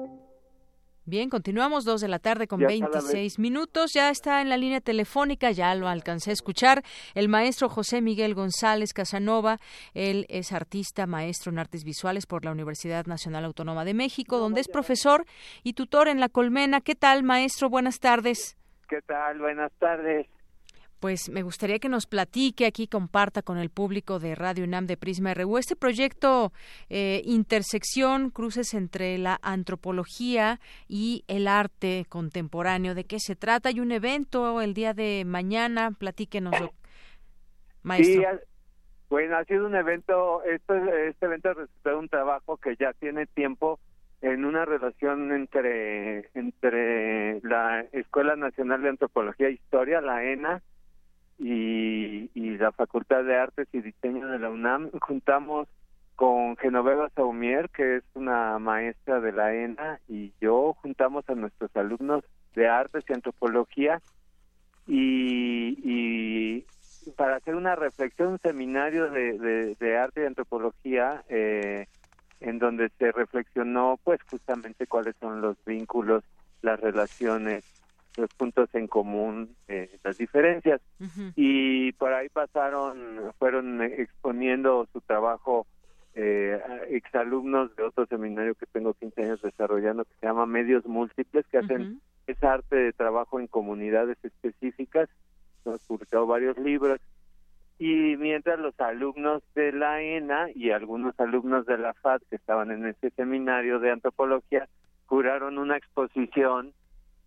Bien, continuamos dos de la tarde con 26 minutos. Ya está en la línea telefónica, ya lo alcancé a escuchar, el maestro José Miguel González Casanova. Él es artista, maestro en artes visuales por la Universidad Nacional Autónoma de México, donde es profesor y tutor en La Colmena. ¿Qué tal, maestro? Buenas tardes. ¿Qué tal? Buenas tardes pues me gustaría que nos platique aquí, comparta con el público de Radio UNAM de Prisma RU este proyecto eh, Intersección, cruces entre la antropología y el arte contemporáneo. ¿De qué se trata? Hay un evento el día de mañana, platíquenos, maestro. Sí, bueno, ha sido un evento, este, este evento resultado un trabajo que ya tiene tiempo en una relación entre entre la Escuela Nacional de Antropología e Historia, la ENA, y, y la Facultad de Artes y Diseño de la UNAM juntamos con Genoveva Saumier, que es una maestra de la ENA, y yo juntamos a nuestros alumnos de artes y antropología y, y para hacer una reflexión, un seminario de, de, arte y antropología eh, en donde se reflexionó pues justamente cuáles son los vínculos, las relaciones los puntos en común, eh, las diferencias. Y por ahí pasaron, fueron exponiendo su trabajo eh, exalumnos de otro seminario que tengo 15 años desarrollando que se llama Medios Múltiples, que hacen esa arte de trabajo en comunidades específicas. Hemos publicado varios libros. Y mientras los alumnos de la ENA y algunos alumnos de la FAD que estaban en ese seminario de antropología curaron una exposición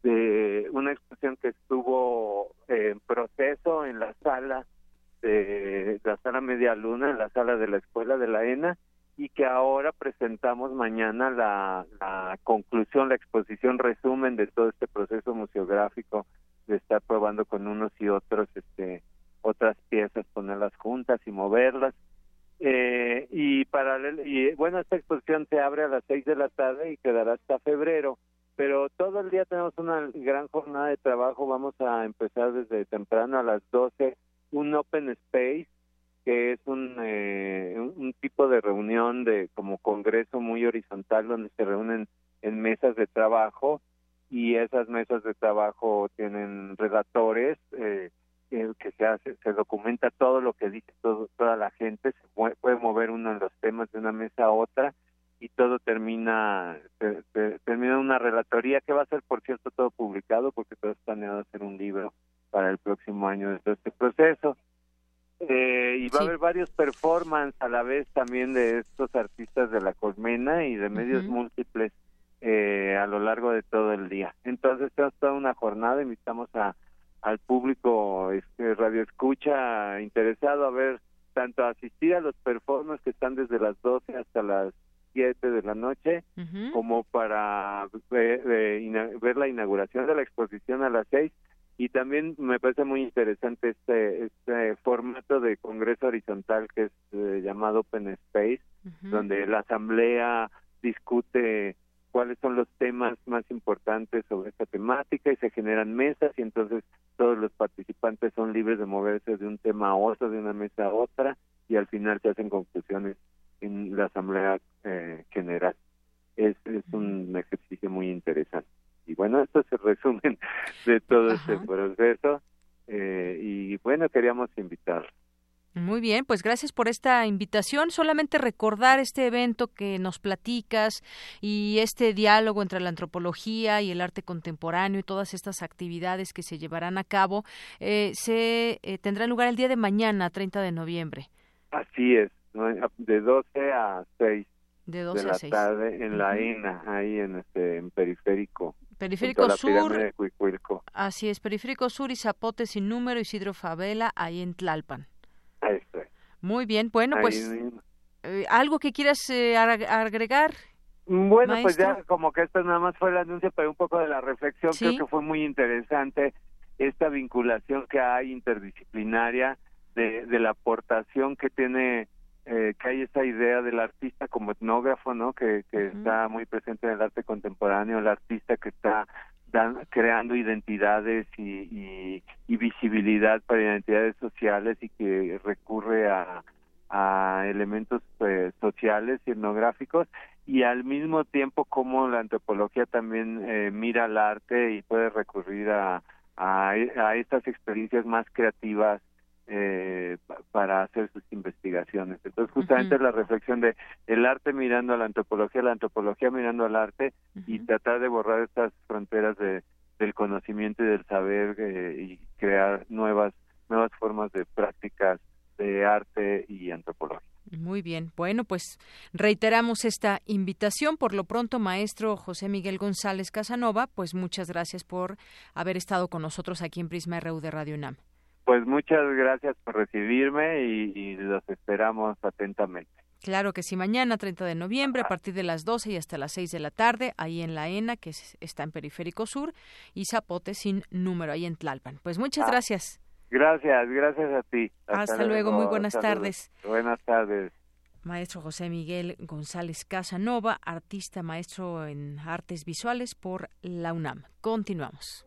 de una exposición que estuvo en proceso en la sala de la sala Media Luna, en la sala de la escuela de la ENA, y que ahora presentamos mañana la, la conclusión, la exposición resumen de todo este proceso museográfico de estar probando con unos y otros este otras piezas, ponerlas juntas y moverlas. Eh, y paralelo, y bueno, esta exposición se abre a las seis de la tarde y quedará hasta febrero pero todo el día tenemos una gran jornada de trabajo. Vamos a empezar desde temprano a las 12, un open space que es un, eh, un tipo de reunión de como congreso muy horizontal donde se reúnen en mesas de trabajo y esas mesas de trabajo tienen redactores eh, que se hace se documenta todo lo que dice todo, toda la gente se puede, mover uno de los temas de una mesa a otra y todo termina termina una relatoría que va a ser por cierto todo publicado porque todo está planeado hacer un libro para el próximo año de todo este proceso. Eh, y va a haber varios performances a la vez también de estos artistas de la colmena y de medios múltiples eh, a lo largo de todo el día. Entonces tenemos toda una jornada, invitamos a al público este radio escucha interesado a ver tanto asistir a los performances que están desde las 12 hasta las 7 de la noche como para ver, ver, la inauguración de la exposición a las 6 y también me parece muy interesante este este formato de congreso horizontal que es eh, llamado Open Space donde la asamblea discute cuáles son los temas más importantes sobre esta temática y se generan mesas y entonces todos los participantes son libres de moverse de un tema a otro, de una mesa a otra y al final se hacen conclusiones en la asamblea eh, general. Es, es un ejercicio muy interesante. Y bueno, esto es el resumen [laughs] de todo este proceso. Eh, y bueno, queríamos invitar muy bien, pues gracias por esta invitación. Solamente recordar este evento que nos platicas y este diálogo entre la antropología y el arte contemporáneo y todas estas actividades que se llevarán a cabo eh, se eh, tendrá lugar el día de mañana, 30 de noviembre. Así es, de 12 a 6 de, 12 la a 6. tarde en la ENA, ahí en este en periférico. Periférico Sur. Así es, Periférico Sur y Zapote sin número, Isidro Favela, ahí en Tlalpan. Muy bien, bueno, pues eh, algo que quieras eh, agregar. Bueno, pues ya como que esto nada más fue el anuncio, pero un poco de la reflexión, creo que fue muy interesante esta vinculación que hay interdisciplinaria de, de la aportación que tiene, eh, que hay esa idea del artista como etnógrafo, ¿no? Que, que está muy presente en el arte contemporáneo, el artista que está creando identidades y, visibilidad para identidades sociales y que recurre a, elementos pues, sociales y etnográficos y al mismo tiempo como la antropología también eh, mira al arte y puede recurrir a, a estas experiencias más creativas eh, para hacer sus investigaciones. Entonces, justamente la reflexión de el arte mirando a la antropología, la antropología mirando al arte y tratar de borrar estas fronteras de, del conocimiento y del saber eh, y crear nuevas nuevas formas de prácticas de arte y antropología. Muy bien. Bueno, pues reiteramos esta invitación. Por lo pronto, maestro José Miguel González Casanova, pues muchas gracias por haber estado con nosotros aquí en Prisma RU de Radio UNAM. Pues muchas gracias por recibirme y, los esperamos atentamente. Claro que sí, mañana 30 de noviembre a partir de las 12 y hasta las 6 de la tarde, ahí en la ENA, que está en Periférico Sur, y Zapote sin número, ahí en Tlalpan. Pues muchas ah, gracias. Gracias, gracias a ti. Hasta, luego, muy buenas tardes. Buenas tardes. Maestro José Miguel González Casanova, artista maestro en artes visuales por la UNAM. Continuamos.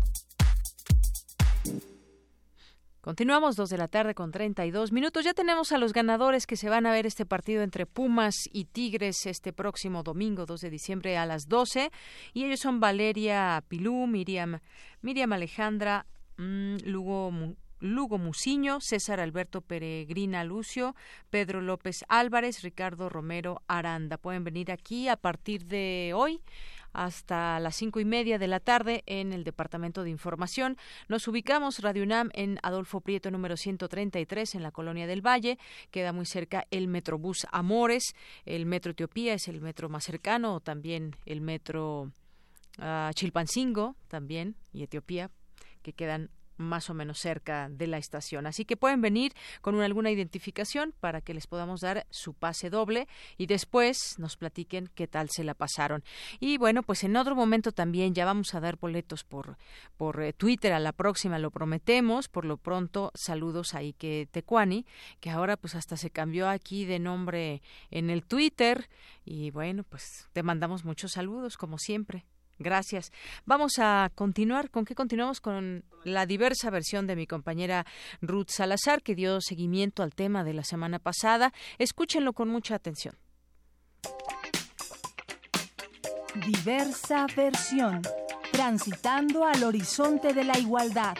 Continuamos dos de la tarde con 32 minutos. Ya tenemos a los ganadores que se van a ver este partido entre Pumas y Tigres este próximo domingo 2 de diciembre a las 12. Y ellos son Valeria Pilú, Miriam, Miriam Alejandra mm, Lugo, Lugo Muciño, César Alberto Peregrina Lucio, Pedro López Álvarez, Ricardo Romero Aranda. Pueden venir aquí a partir de hoy hasta las cinco y media de la tarde en el Departamento de Información. Nos ubicamos Radio UNAM en Adolfo Prieto número 133 en la Colonia del Valle. Queda muy cerca el Metrobús Amores. El Metro Etiopía es el metro más cercano, también el Metro ah, Chilpancingo también y Etiopía que quedan más o menos cerca de la estación. Así que pueden venir con alguna identificación para que les podamos dar su pase doble y después nos platiquen qué tal se la pasaron. Y bueno, pues en otro momento también ya vamos a dar boletos por, por eh, Twitter a la próxima, lo prometemos. Por lo pronto, saludos a Ike Tecuani, que ahora pues hasta se cambió aquí de nombre en el Twitter. Y bueno, pues te mandamos muchos saludos, como siempre. Gracias. Vamos a continuar. ¿Con qué continuamos? Con la diversa versión de mi compañera Ruth Salazar, que dio seguimiento al tema de la semana pasada. Escúchenlo con mucha atención. Diversa versión. Transitando al horizonte de la igualdad.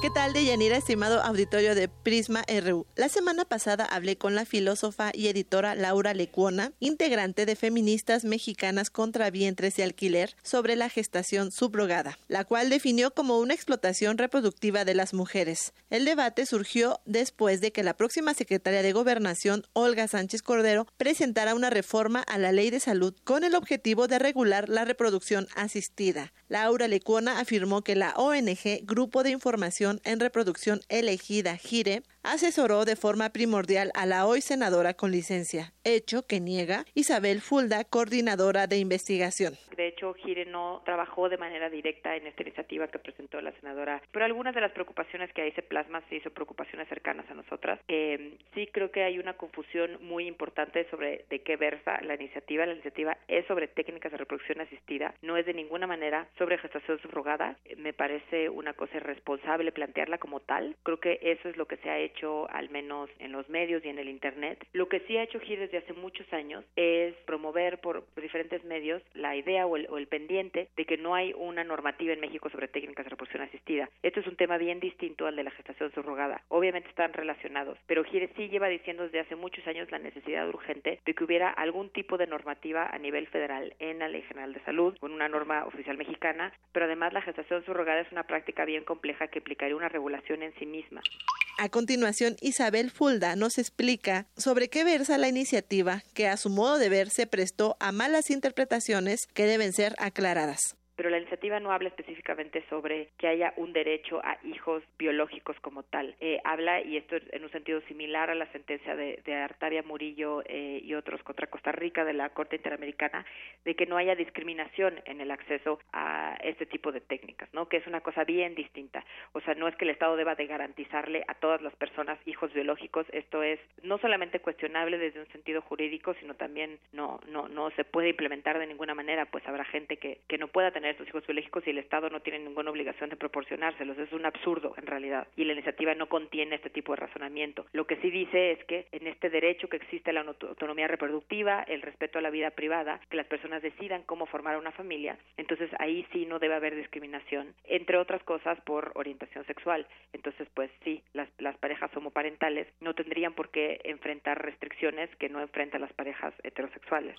¿Qué tal, Deyanira, estimado auditorio de Prisma RU? La semana pasada hablé con la filósofa y editora Laura Lecuona, integrante de Feministas Mexicanas contra Vientres de Alquiler, sobre la gestación subrogada, la cual definió como una explotación reproductiva de las mujeres. El debate surgió después de que la próxima secretaria de Gobernación, Olga Sánchez Cordero, presentara una reforma a la Ley de Salud con el objetivo de regular la reproducción asistida. Laura Lecuona afirmó que la ONG Grupo de Información en Reproducción Elegida, GIRE, asesoró de forma primordial a la hoy senadora con licencia, hecho que niega Isabel Fulda, coordinadora de investigación. De hecho, Gire no trabajó de manera directa en esta iniciativa que presentó la senadora, pero algunas de las preocupaciones que ahí se plasman sí son preocupaciones cercanas a nosotras. Eh, sí creo que hay una confusión muy importante sobre de qué versa la iniciativa. La iniciativa es sobre técnicas de reproducción asistida, no es de ninguna manera sobre gestación subrogada. Me parece una cosa irresponsable plantearla como tal. Creo que eso es lo que se ha hecho al menos en los medios y en el Internet. Lo que sí ha hecho GIR desde hace muchos años es promover por diferentes medios la idea o el, pendiente de que no hay una normativa en México sobre técnicas de reproducción asistida. Esto es un tema bien distinto al de la gestación subrogada. Obviamente están relacionados, pero GIR sí lleva diciendo desde hace muchos años la necesidad urgente de que hubiera algún tipo de normativa a nivel federal en la Ley General de Salud, con una norma oficial mexicana, pero además la gestación subrogada es una práctica bien compleja que implicaría una regulación en sí misma. A continuación, Isabel Fulda nos explica sobre qué versa la iniciativa que a su modo de ver se prestó a malas interpretaciones que deben ser aclaradas pero la iniciativa no habla específicamente sobre que haya un derecho a hijos biológicos como tal. Eh, habla, y esto en un sentido similar a la sentencia de, de Artavia Murillo eh, y otros contra Costa Rica de la Corte Interamericana, de que no haya discriminación en el acceso a este tipo de técnicas, ¿no? Que es una cosa bien distinta. O sea, no es que el Estado deba de garantizarle a todas las personas hijos biológicos. Esto es no solamente cuestionable desde un sentido jurídico, sino también no no no se puede implementar de ninguna manera, pues habrá gente que, que no pueda tener estos hijos biológicos y el Estado no tiene ninguna obligación de proporcionárselos. Es un absurdo en realidad y la iniciativa no contiene este tipo de razonamiento. Lo que sí dice es que en este derecho que existe la autonomía reproductiva, el respeto a la vida privada, que las personas decidan cómo formar una familia, entonces ahí sí no debe haber discriminación, entre otras cosas por orientación sexual. Entonces, pues sí, las, las parejas homoparentales no tendrían por qué enfrentar restricciones que no enfrentan las parejas heterosexuales.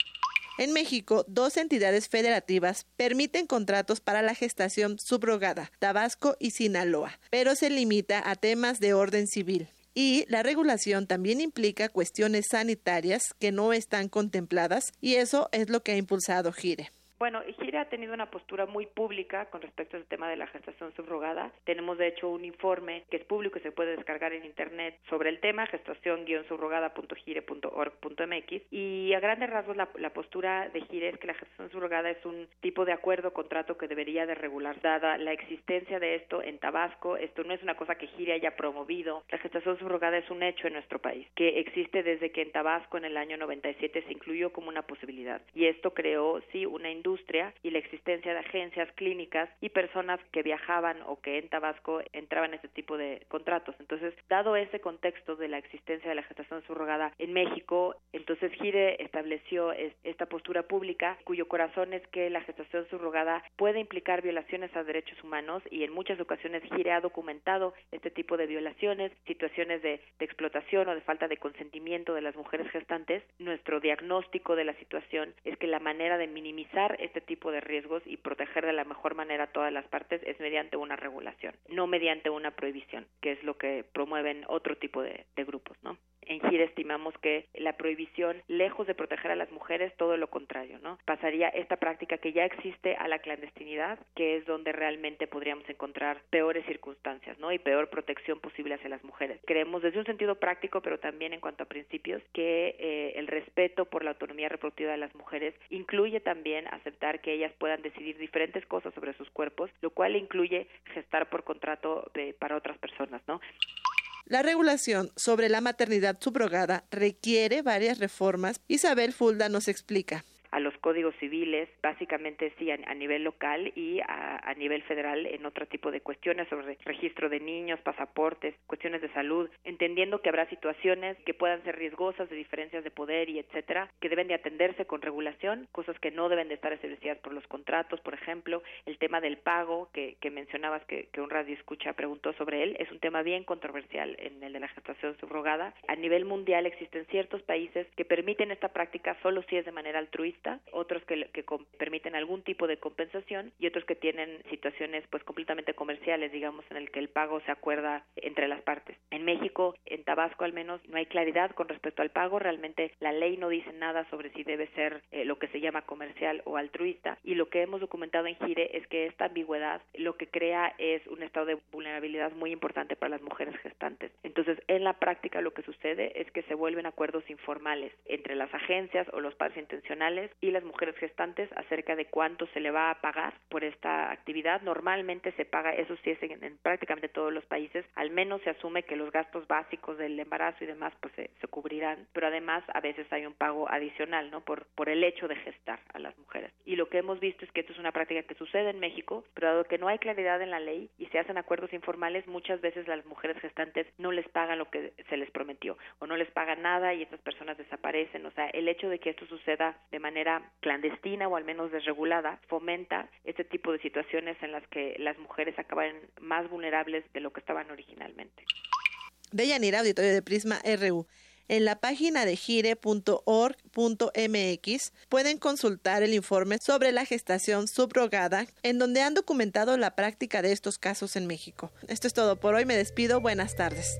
En México, dos entidades federativas permiten contratos para la gestación subrogada, Tabasco y Sinaloa, pero se limita a temas de orden civil. Y la regulación también implica cuestiones sanitarias que no están contempladas y eso es lo que ha impulsado Gire. Bueno, Gire ha tenido una postura muy pública con respecto al tema de la gestación subrogada. Tenemos de hecho un informe que es público y se puede descargar en internet sobre el tema, gestación-subrogada.gire.org.mx y a grandes rasgos la, postura de Gire es que la gestación subrogada es un tipo de acuerdo, contrato que debería de regular. Dada la existencia de esto en Tabasco, esto no es una cosa que Gire haya promovido. La gestación subrogada es un hecho en nuestro país, que existe desde que en Tabasco en el año 97 se incluyó como una posibilidad. Y esto creó, sí, una industria y la existencia de agencias clínicas y personas que viajaban o que en Tabasco entraban en este tipo de contratos. Entonces, dado ese contexto de la existencia de la gestación subrogada en México, entonces Gire estableció esta postura pública cuyo corazón es que la gestación subrogada puede implicar violaciones a derechos humanos y en muchas ocasiones Gire ha documentado este tipo de violaciones, situaciones de, de explotación o de falta de consentimiento de las mujeres gestantes. Nuestro diagnóstico de la situación es que la manera de minimizar este tipo de riesgos y proteger de la mejor manera a todas las partes es mediante una regulación, no mediante una prohibición, que es lo que promueven otro tipo de, grupos, ¿no? En Gire estimamos que la prohibición, lejos de proteger a las mujeres, todo lo contrario, ¿no? Pasaría esta práctica que ya existe a la clandestinidad, que es donde realmente podríamos encontrar peores circunstancias, ¿no? Y peor protección posible hacia las mujeres. Creemos desde un sentido práctico, pero también en cuanto a principios, que eh, el respeto por la autonomía reproductiva de las mujeres incluye también aceptar que ellas puedan decidir diferentes cosas sobre sus cuerpos, lo cual incluye gestar por contrato de, para otras personas, ¿no? La regulación sobre la maternidad subrogada requiere varias reformas. Isabel Fulda nos explica a los códigos civiles, básicamente sí a, nivel local y a, nivel federal en otro tipo de cuestiones sobre registro de niños, pasaportes, cuestiones de salud, entendiendo que habrá situaciones que puedan ser riesgosas de diferencias de poder y etcétera, que deben de atenderse con regulación, cosas que no deben de estar establecidas por los contratos, por ejemplo, el tema del pago que, que mencionabas que, que un radio escucha preguntó sobre él, es un tema bien controversial en el de la gestación subrogada. A nivel mundial existen ciertos países que permiten esta práctica solo si es de manera altruista otros que, que permiten algún tipo de compensación y otros que tienen situaciones pues completamente comerciales, digamos, en el que el pago se acuerda entre las partes. En México, en Tabasco al menos, no hay claridad con respecto al pago, realmente la ley no dice nada sobre si debe ser eh, lo que se llama comercial o altruista y lo que hemos documentado en Gire es que esta ambigüedad lo que crea es un estado de vulnerabilidad muy importante para las mujeres gestantes. Entonces, en la práctica lo que sucede es que se vuelven acuerdos informales entre las agencias o los padres intencionales y las mujeres gestantes acerca de cuánto se le va a pagar por esta actividad. Normalmente se paga, eso sí es en, prácticamente todos los países, al menos se asume que los gastos básicos del embarazo y demás pues se, cubrirán, pero además a veces hay un pago adicional, ¿no? Por, por el hecho de gestar a las mujeres. Y lo que hemos visto es que esto es una práctica que sucede en México, pero dado que no hay claridad en la ley y se hacen acuerdos informales, muchas veces las mujeres gestantes no les pagan lo que se les prometió o no les pagan nada y estas personas desaparecen. O sea, el hecho de que esto suceda de manera clandestina o al menos desregulada fomenta este tipo de situaciones en las que las mujeres acaban más vulnerables de lo que estaban originalmente. Deyanira, auditorio de Prisma RU. En la página de gire.org.mx pueden consultar el informe sobre la gestación subrogada, en donde han documentado la práctica de estos casos en México. Esto es todo por hoy, me despido, buenas tardes.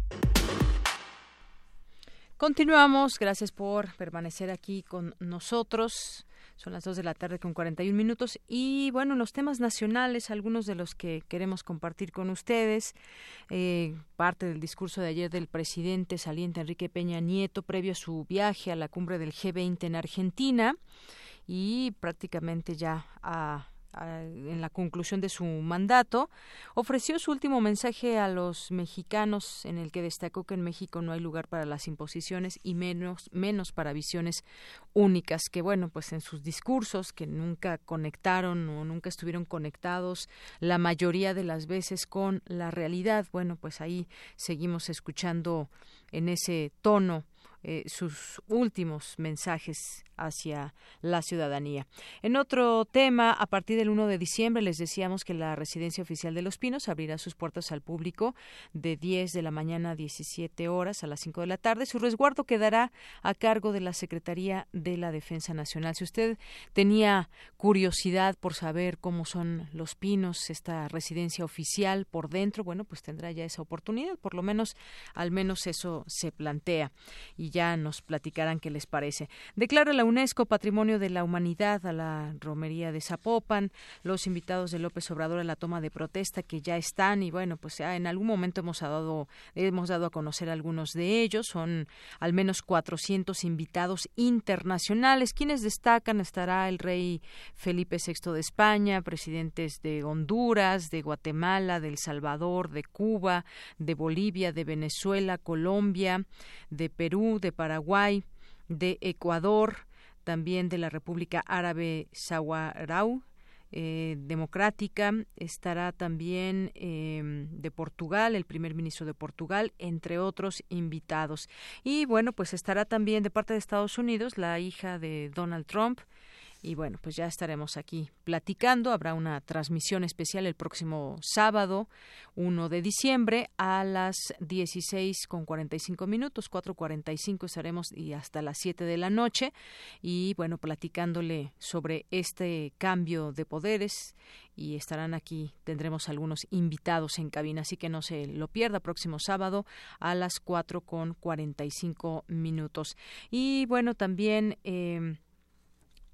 Continuamos, gracias por permanecer aquí con nosotros. Son las 2 de la tarde con 41 minutos y bueno, los temas nacionales, algunos de los que queremos compartir con ustedes, eh, parte del discurso de ayer del presidente saliente Enrique Peña Nieto previo a su viaje a la cumbre del G20 en Argentina y prácticamente ya a en la conclusión de su mandato, ofreció su último mensaje a los mexicanos en el que destacó que en México no hay lugar para las imposiciones y menos menos para visiones únicas que bueno, pues en sus discursos que nunca conectaron o nunca estuvieron conectados la mayoría de las veces con la realidad, bueno, pues ahí seguimos escuchando en ese tono eh, sus últimos mensajes hacia la ciudadanía. En otro tema, a partir del 1 de diciembre les decíamos que la Residencia Oficial de Los Pinos abrirá sus puertas al público de 10 de la mañana a 17 horas a las 5 de la tarde. Su resguardo quedará a cargo de la Secretaría de la Defensa Nacional. Si usted tenía curiosidad por saber cómo son Los Pinos, esta residencia oficial por dentro, bueno, pues tendrá ya esa oportunidad, por lo menos al menos eso se plantea y ya nos platicarán qué les parece. Declara la UNESCO Patrimonio de la Humanidad a la romería de Zapopan, los invitados de López Obrador a la toma de protesta que ya están y bueno, pues ya en algún momento hemos dado hemos dado a conocer algunos de ellos, son al menos 400 invitados internacionales, quienes destacan estará el rey Felipe VI de España, presidentes de Honduras, de Guatemala, de El Salvador, de Cuba, de Bolivia, de Venezuela, Colombia, de Perú, de Paraguay, de Ecuador, también de la República Árabe Saharaui eh, democrática, estará también em, de Portugal, el primer ministro de Portugal, entre otros invitados. Y bueno, pues estará también de parte de Estados Unidos la hija de Donald Trump, y bueno, pues ya estaremos aquí platicando. Habrá una transmisión especial el próximo sábado, 1 de diciembre, a las 16 con 45 minutos, 4.45 estaremos y hasta las 7 de la noche. Y bueno, platicándole sobre este cambio de poderes y estarán aquí, tendremos algunos invitados en cabina, así que no se lo pierda próximo sábado a las 4 con 45 minutos. Y bueno, también... Eh,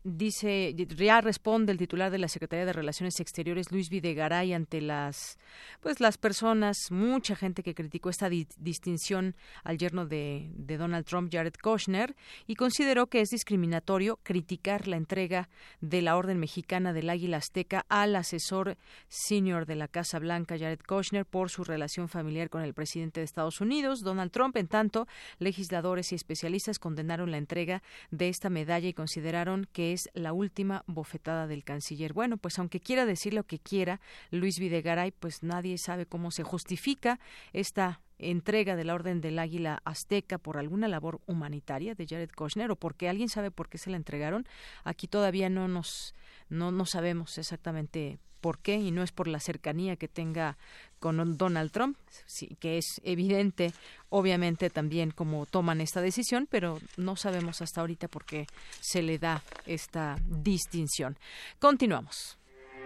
dice, ya responde el titular de la Secretaría de Relaciones Exteriores, Luis Videgaray, ante las, pues las personas, mucha gente que criticó esta distinción al yerno de, de, Donald Trump, Jared Kushner, y consideró que es discriminatorio criticar la entrega de la Orden Mexicana del Águila Azteca al asesor senior de la Casa Blanca, Jared Kushner, por su relación familiar con el presidente de Estados Unidos, Donald Trump. En tanto, legisladores y especialistas condenaron la entrega de esta medalla y consideraron que es la última bofetada del canciller. Bueno, pues aunque quiera decir lo que quiera, Luis Videgaray, pues nadie sabe cómo se justifica esta entrega de la Orden del Águila Azteca por alguna labor humanitaria de Jared Kushner o porque alguien sabe por qué se la entregaron. Aquí todavía no nos no, no sabemos exactamente por qué y no es por la cercanía que tenga con Donald Trump, sí, que es evidente, obviamente también cómo toman esta decisión, pero no sabemos hasta ahorita por qué se le da esta distinción. Continuamos.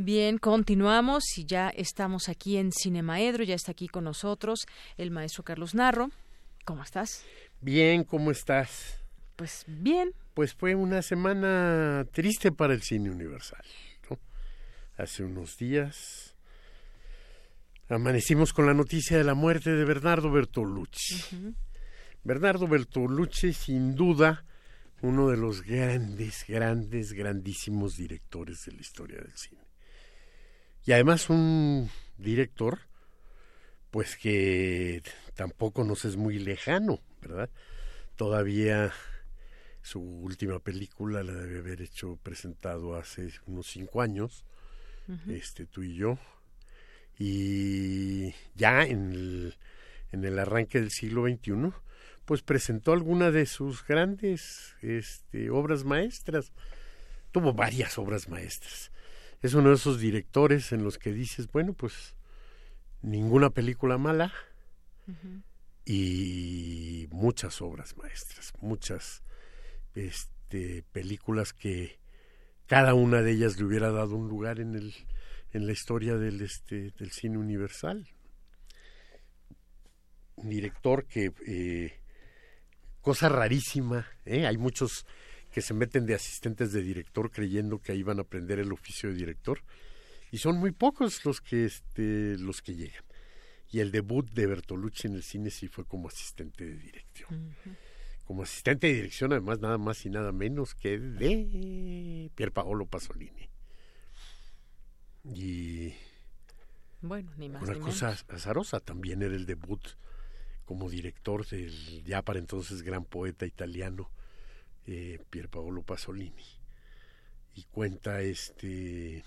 Bien, continuamos y ya estamos aquí en Cinemaedro, ya está aquí con nosotros el maestro Carlos Narro. ¿Cómo estás? Bien, ¿cómo estás? Pues bien, pues fue una semana triste para el cine universal. Hace unos días amanecimos con la noticia de la muerte de Bernardo Bertolucci. Bernardo Bertolucci, sin duda, uno de los grandes, grandes, grandísimos directores de la historia del cine. Y además un director, pues que tampoco nos es muy lejano, ¿verdad? Todavía su última película la debe haber hecho presentado hace unos cinco años, este tú y yo, y ya en el, en el arranque del siglo XXI, pues presentó alguna de sus grandes este, obras maestras. Tuvo varias obras maestras. Es uno de esos directores en los que dices, bueno, pues ninguna película mala y muchas obras maestras, muchas este, películas que cada una de ellas le hubiera dado un lugar en, el, en la historia del, este, del cine universal. Un director que, eh, cosa rarísima, ¿eh? hay muchos que se meten de asistentes de director creyendo que ahí van a aprender el oficio de director y son muy pocos los que este, los que llegan y el debut de Bertolucci en el cine sí fue como asistente de dirección como asistente de dirección, además, nada más y nada menos que de Pier Paolo Pasolini. Y. Bueno, ni más. Una cosa azarosa también era el debut como director del ya para entonces gran poeta italiano eh, Pier Paolo Pasolini. Y cuenta este.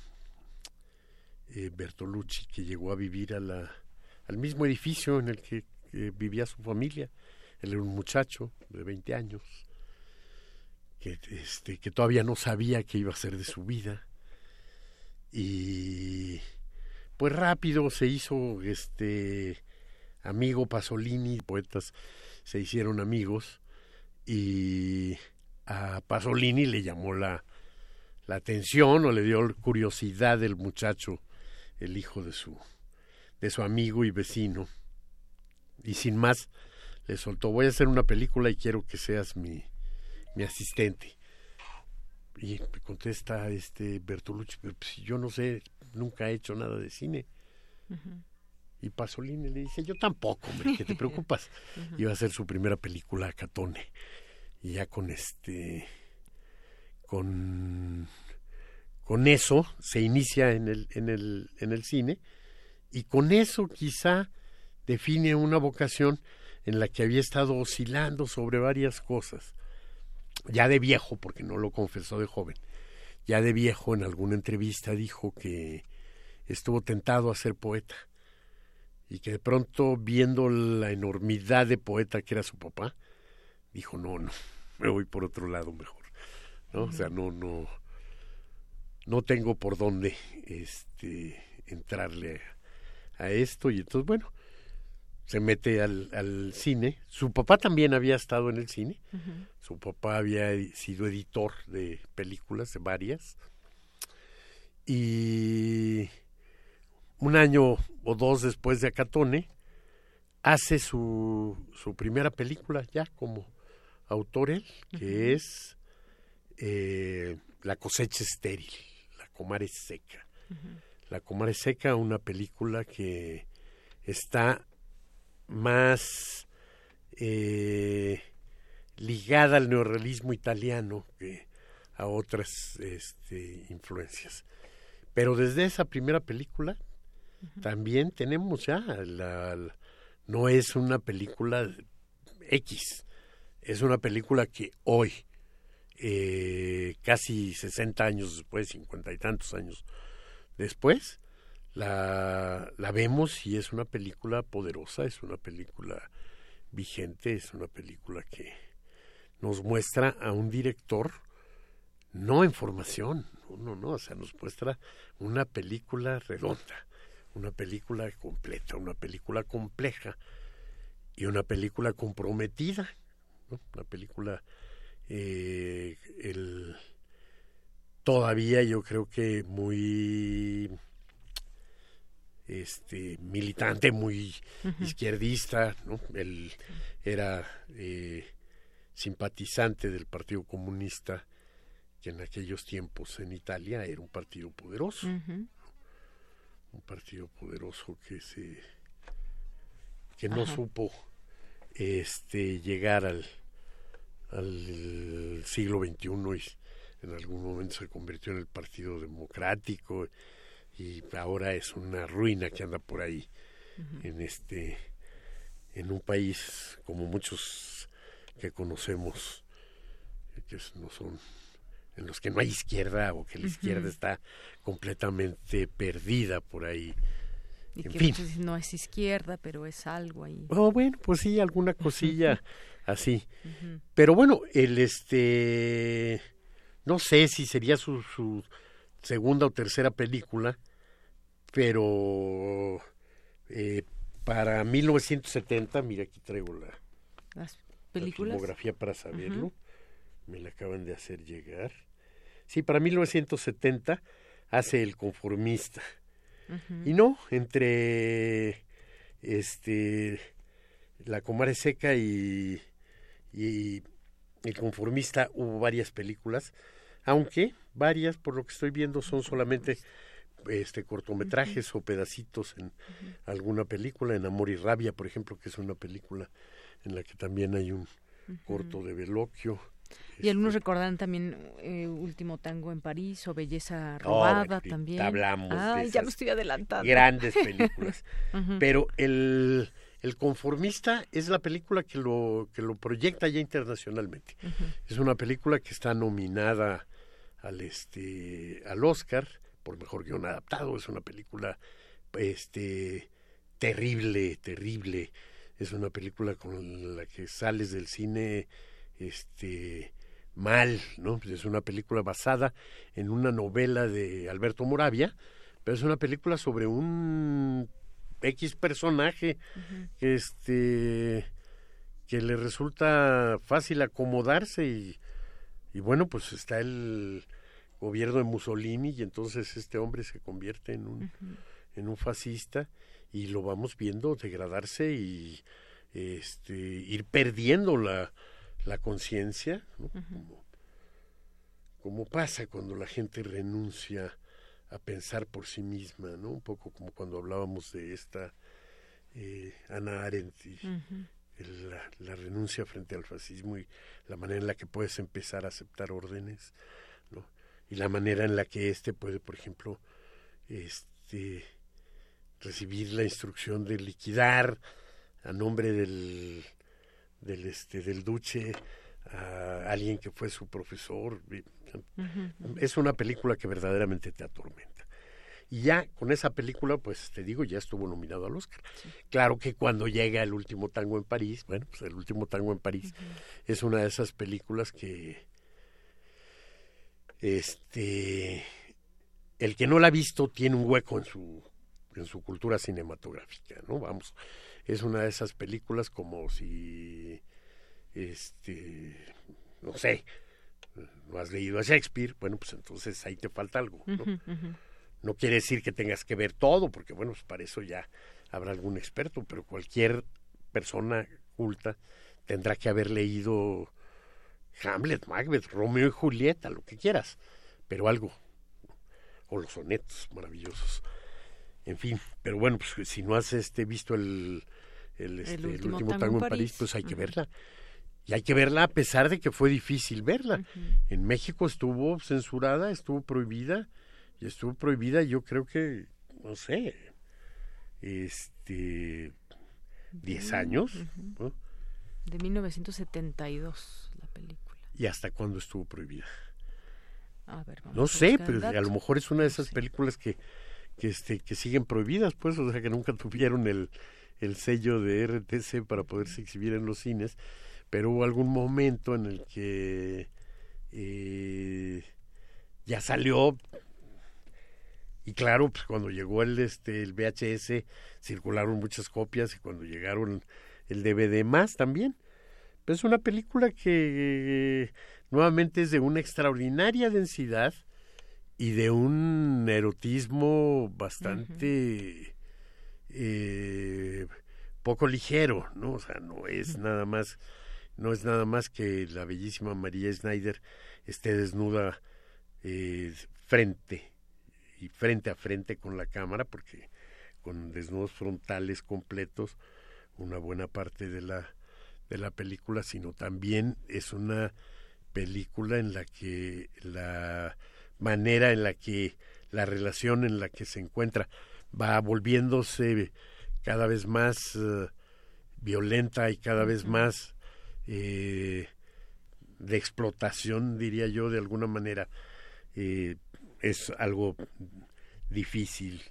Eh, Bertolucci que llegó a vivir al mismo edificio en el que vivía su familia él era un muchacho de 20 años que, este, que todavía no sabía qué iba a hacer de su vida. Y pues rápido se hizo este amigo Pasolini, poetas se hicieron amigos y a Pasolini le llamó la, la atención o le dio curiosidad el muchacho, el hijo de su de su amigo y vecino. Y sin más le soltó, voy a hacer una película y quiero que seas mi, mi asistente. y me contesta este Bertolucci, pero pues, yo no sé, nunca he hecho nada de cine. Y Pasolini le dice, yo tampoco, hombre, ¿qué te [laughs] preocupas? Iba a ser su primera película, Catone. Y ya con este, con, con eso se inicia en el, en el, en el cine y con eso quizá define una vocación en la que había estado oscilando sobre varias cosas. Ya de viejo, porque no lo confesó de joven, ya de viejo en alguna entrevista dijo que estuvo tentado a ser poeta y que de pronto viendo la enormidad de poeta que era su papá, dijo, no, no, me voy por otro lado mejor. ¿no? O sea, no, no, no tengo por dónde este, entrarle a, esto y entonces, bueno, se mete al, al, cine. Su papá también había estado en el cine. Su papá había sido editor de películas, de varias. Y un año o dos después de Acatone, hace su, su primera película ya como autor él, que es eh, La cosecha estéril, La comare seca. La comare seca, una película que está más eh, ligada al neorrealismo italiano que a otras este, influencias. Pero desde esa primera película también tenemos ya, la, no es una película X, es una película que hoy, eh, casi 60 años después, 50 y tantos años después, la, vemos y es una película poderosa, es una película vigente, es una película que nos muestra a un director no en formación, no, no, o sea, nos muestra una película redonda, una película completa, una película compleja y una película comprometida, una película eh, el, todavía yo creo que muy este militante, muy izquierdista, ¿no? Él era eh, simpatizante del Partido Comunista, que en aquellos tiempos en Italia era un partido poderoso, un partido poderoso que se que no supo este llegar al, al siglo XXI y en algún momento se convirtió en el Partido Democrático y ahora es una ruina que anda por ahí en este en un país como muchos que conocemos que no son en los que no hay izquierda o que la izquierda está completamente perdida por ahí. Y que fin. no es izquierda, pero es algo ahí. Oh, bueno, pues sí, alguna cosilla [laughs] así. Pero bueno, el este no sé si sería su, su segunda o tercera película, pero eh, para 1970, mira aquí traigo la, Las películas. filmografía para saberlo, me la acaban de hacer llegar. Sí, para 1970 hace El Conformista. Y no, entre este La Comare Seca y, y El Conformista hubo varias películas, aunque varias, por lo que estoy viendo, son solamente este cortometrajes o pedacitos en alguna película, en Amor y Rabia, por ejemplo, que es una película en la que también hay un corto de Veloquio. Y algunos recordarán también eh, Último Tango en París o Belleza Robada también. Hablamos Ay, de ya lo estoy adelantando. Grandes películas. [laughs] Pero el, el Conformista es la película que lo, que lo proyecta ya internacionalmente. Es una película que está nominada al, este, al Oscar por mejor guion adaptado. Es una película este, terrible, terrible. Es una película con la que sales del cine este, mal, ¿no? Es una película basada en una novela de Alberto Moravia, pero es una película sobre un X personaje que este que le resulta fácil acomodarse y, y bueno, pues está el gobierno de Mussolini y entonces este hombre se convierte en un en un fascista y lo vamos viendo degradarse y este ir perdiendo la, la conciencia ¿no? como, como pasa cuando la gente renuncia a pensar por sí misma, ¿no? Un poco como cuando hablábamos de esta eh, Ana Arendt y la, la, renuncia frente al fascismo y la manera en la que puedes empezar a aceptar órdenes, ¿no? Y la manera en la que éste puede, por ejemplo, este recibir la instrucción de liquidar a nombre del del este del duce a alguien que fue su profesor. Es una película que verdaderamente te atormenta. Y ya con esa película, pues te digo, ya estuvo nominado al Oscar. Claro que cuando llega el último tango en París, bueno, pues el último tango en París es una de esas películas que este el que no la ha visto tiene un hueco en su en su cultura cinematográfica, ¿no? Vamos, es una de esas películas como si este, no sé, no has leído a Shakespeare, bueno, pues entonces ahí te falta algo. ¿no? no quiere decir que tengas que ver todo, porque bueno, pues para eso ya habrá algún experto, pero cualquier persona culta tendrá que haber leído Hamlet, Macbeth, Romeo y Julieta, lo que quieras, pero algo. O los sonetos maravillosos. En fin, pero bueno, pues si no has este visto el, el, este, último, tango, en París, pues hay que verla. Y hay que verla a pesar de que fue difícil verla. En México estuvo censurada, estuvo prohibida, y estuvo prohibida yo creo que, no sé, este, 10 años. De 1972 la película. ¿Y hasta cuándo estuvo prohibida? no sé, pero a lo mejor es una de esas películas que, que, este, que siguen prohibidas, pues, o sea, que nunca tuvieron el, el sello de RTC para poderse exhibir en los cines pero hubo algún momento en el que eh, ya salió. Y claro pues cuando llegó el este el VHS circularon muchas copias y cuando llegaron el DVD más también. Pero es una película que nuevamente es de una extraordinaria densidad y de un erotismo bastante eh, poco ligero no o sea no es nada más no es nada más que la bellísima María Schneider esté desnuda eh, frente y frente a frente con la cámara, porque con desnudos frontales completos una buena parte de la de la película, sino también es una película en la que la manera en la que la relación en la que se encuentra va volviéndose cada vez más eh, violenta y cada vez más eh, de explotación, diría yo, de alguna manera, eh, es algo difícil,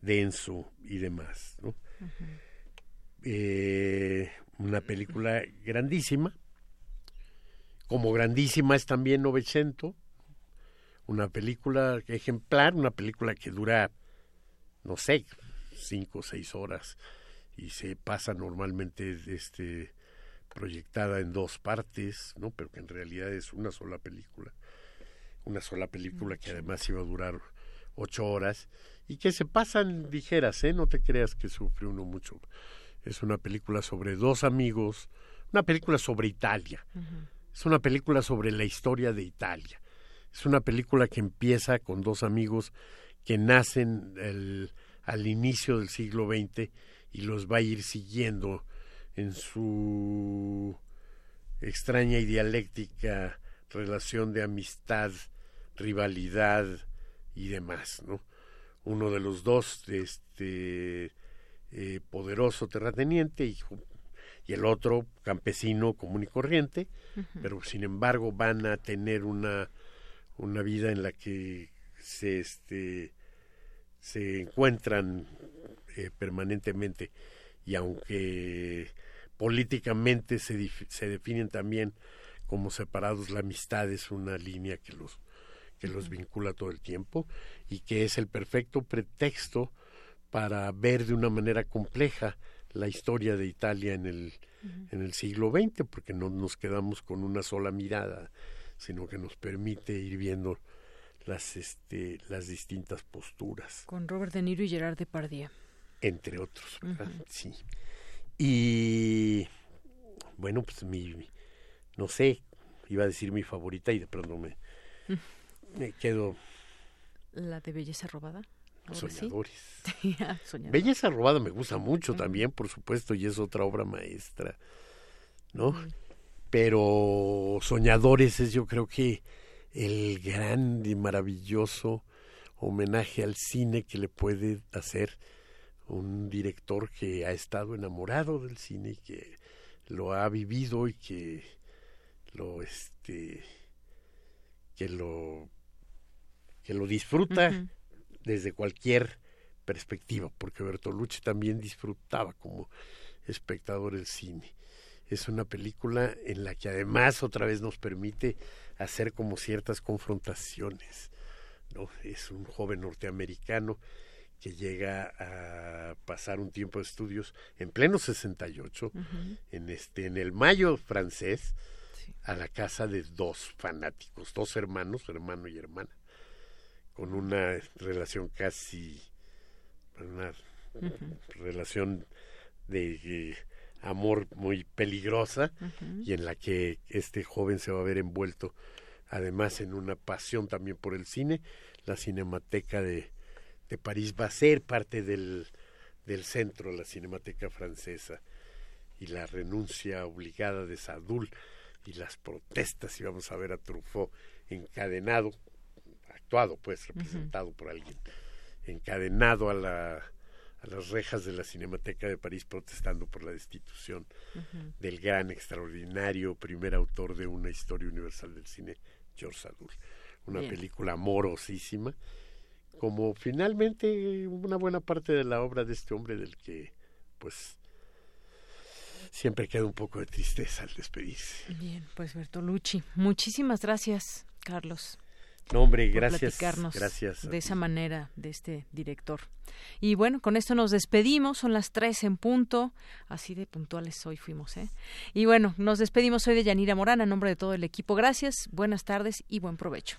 denso y demás. ¿no? eh, una película grandísima, como grandísima es también Novecento, una película ejemplar, una película que dura, no sé, cinco o seis horas y se pasa normalmente este proyectada en dos partes, ¿no? Pero que en realidad es una sola película. Una sola película que además iba a durar ocho horas y que se pasan ligeras, ¿eh? No te creas que sufre uno mucho. Es una película sobre dos amigos, una película sobre Italia. Es una película sobre la historia de Italia. Es una película que empieza con dos amigos que nacen el, al inicio del siglo XX y los va a ir siguiendo en su extraña y dialéctica relación de amistad, rivalidad y demás, ¿no? Uno de los dos, este eh, poderoso terrateniente y, y, el otro campesino común y corriente, pero sin embargo van a tener una, una vida en la que se este se encuentran eh, permanentemente y aunque políticamente se, se definen también como separados. La amistad es una línea que los, que los vincula todo el tiempo y que es el perfecto pretexto para ver de una manera compleja la historia de Italia en el, en el siglo XX, porque no nos quedamos con una sola mirada, sino que nos permite ir viendo las, este, las distintas posturas. Con Robert De Niro y Gerard Depardieu. Entre otros, Sí. Y bueno, pues mi, no sé, iba a decir mi favorita y de pronto me, [laughs] Me quedo. La de Belleza Robada. Soñadores. [laughs] Ah, Belleza Robada me gusta mucho también, por supuesto, y es otra obra maestra, ¿no? Pero Soñadores es yo creo que el gran y maravilloso homenaje al cine que le puede hacer un director que ha estado enamorado del cine y que lo ha vivido y que lo este que lo que lo disfruta desde cualquier perspectiva, porque Bertolucci también disfrutaba como espectador el cine. Es una película en la que además otra vez nos permite hacer como ciertas confrontaciones. ¿no? Es un joven norteamericano que llega a pasar un tiempo de estudios en pleno 68 en este en el mayo francés a la casa de dos fanáticos, dos hermanos, hermano y hermana, con una relación casi una relación de eh, amor muy peligrosa y en la que este joven se va a ver envuelto además en una pasión también por el cine. La Cinemateca de, de París va a ser parte del, del centro, la Cinemateca francesa, y la renuncia obligada de Sadul y las protestas, y vamos a ver a Truffaut encadenado, actuado pues, representado por alguien, encadenado a la a las rejas de la Cinemateca de París protestando por la destitución del gran, extraordinario primer autor de una historia universal del cine, George Sadul. Una película amorosísima, como finalmente una buena parte de la obra de este hombre del que, pues, siempre queda un poco de tristeza al despedirse. Bien, pues Bertolucci, muchísimas gracias, Carlos. No, hombre, gracias. gracias de esa manera de este director. Y bueno, con esto nos despedimos, son las tres en punto, así de puntuales hoy fuimos, ¿eh? Y bueno, nos despedimos hoy de Yanira Morán a nombre de todo el equipo. Gracias, buenas tardes y buen provecho.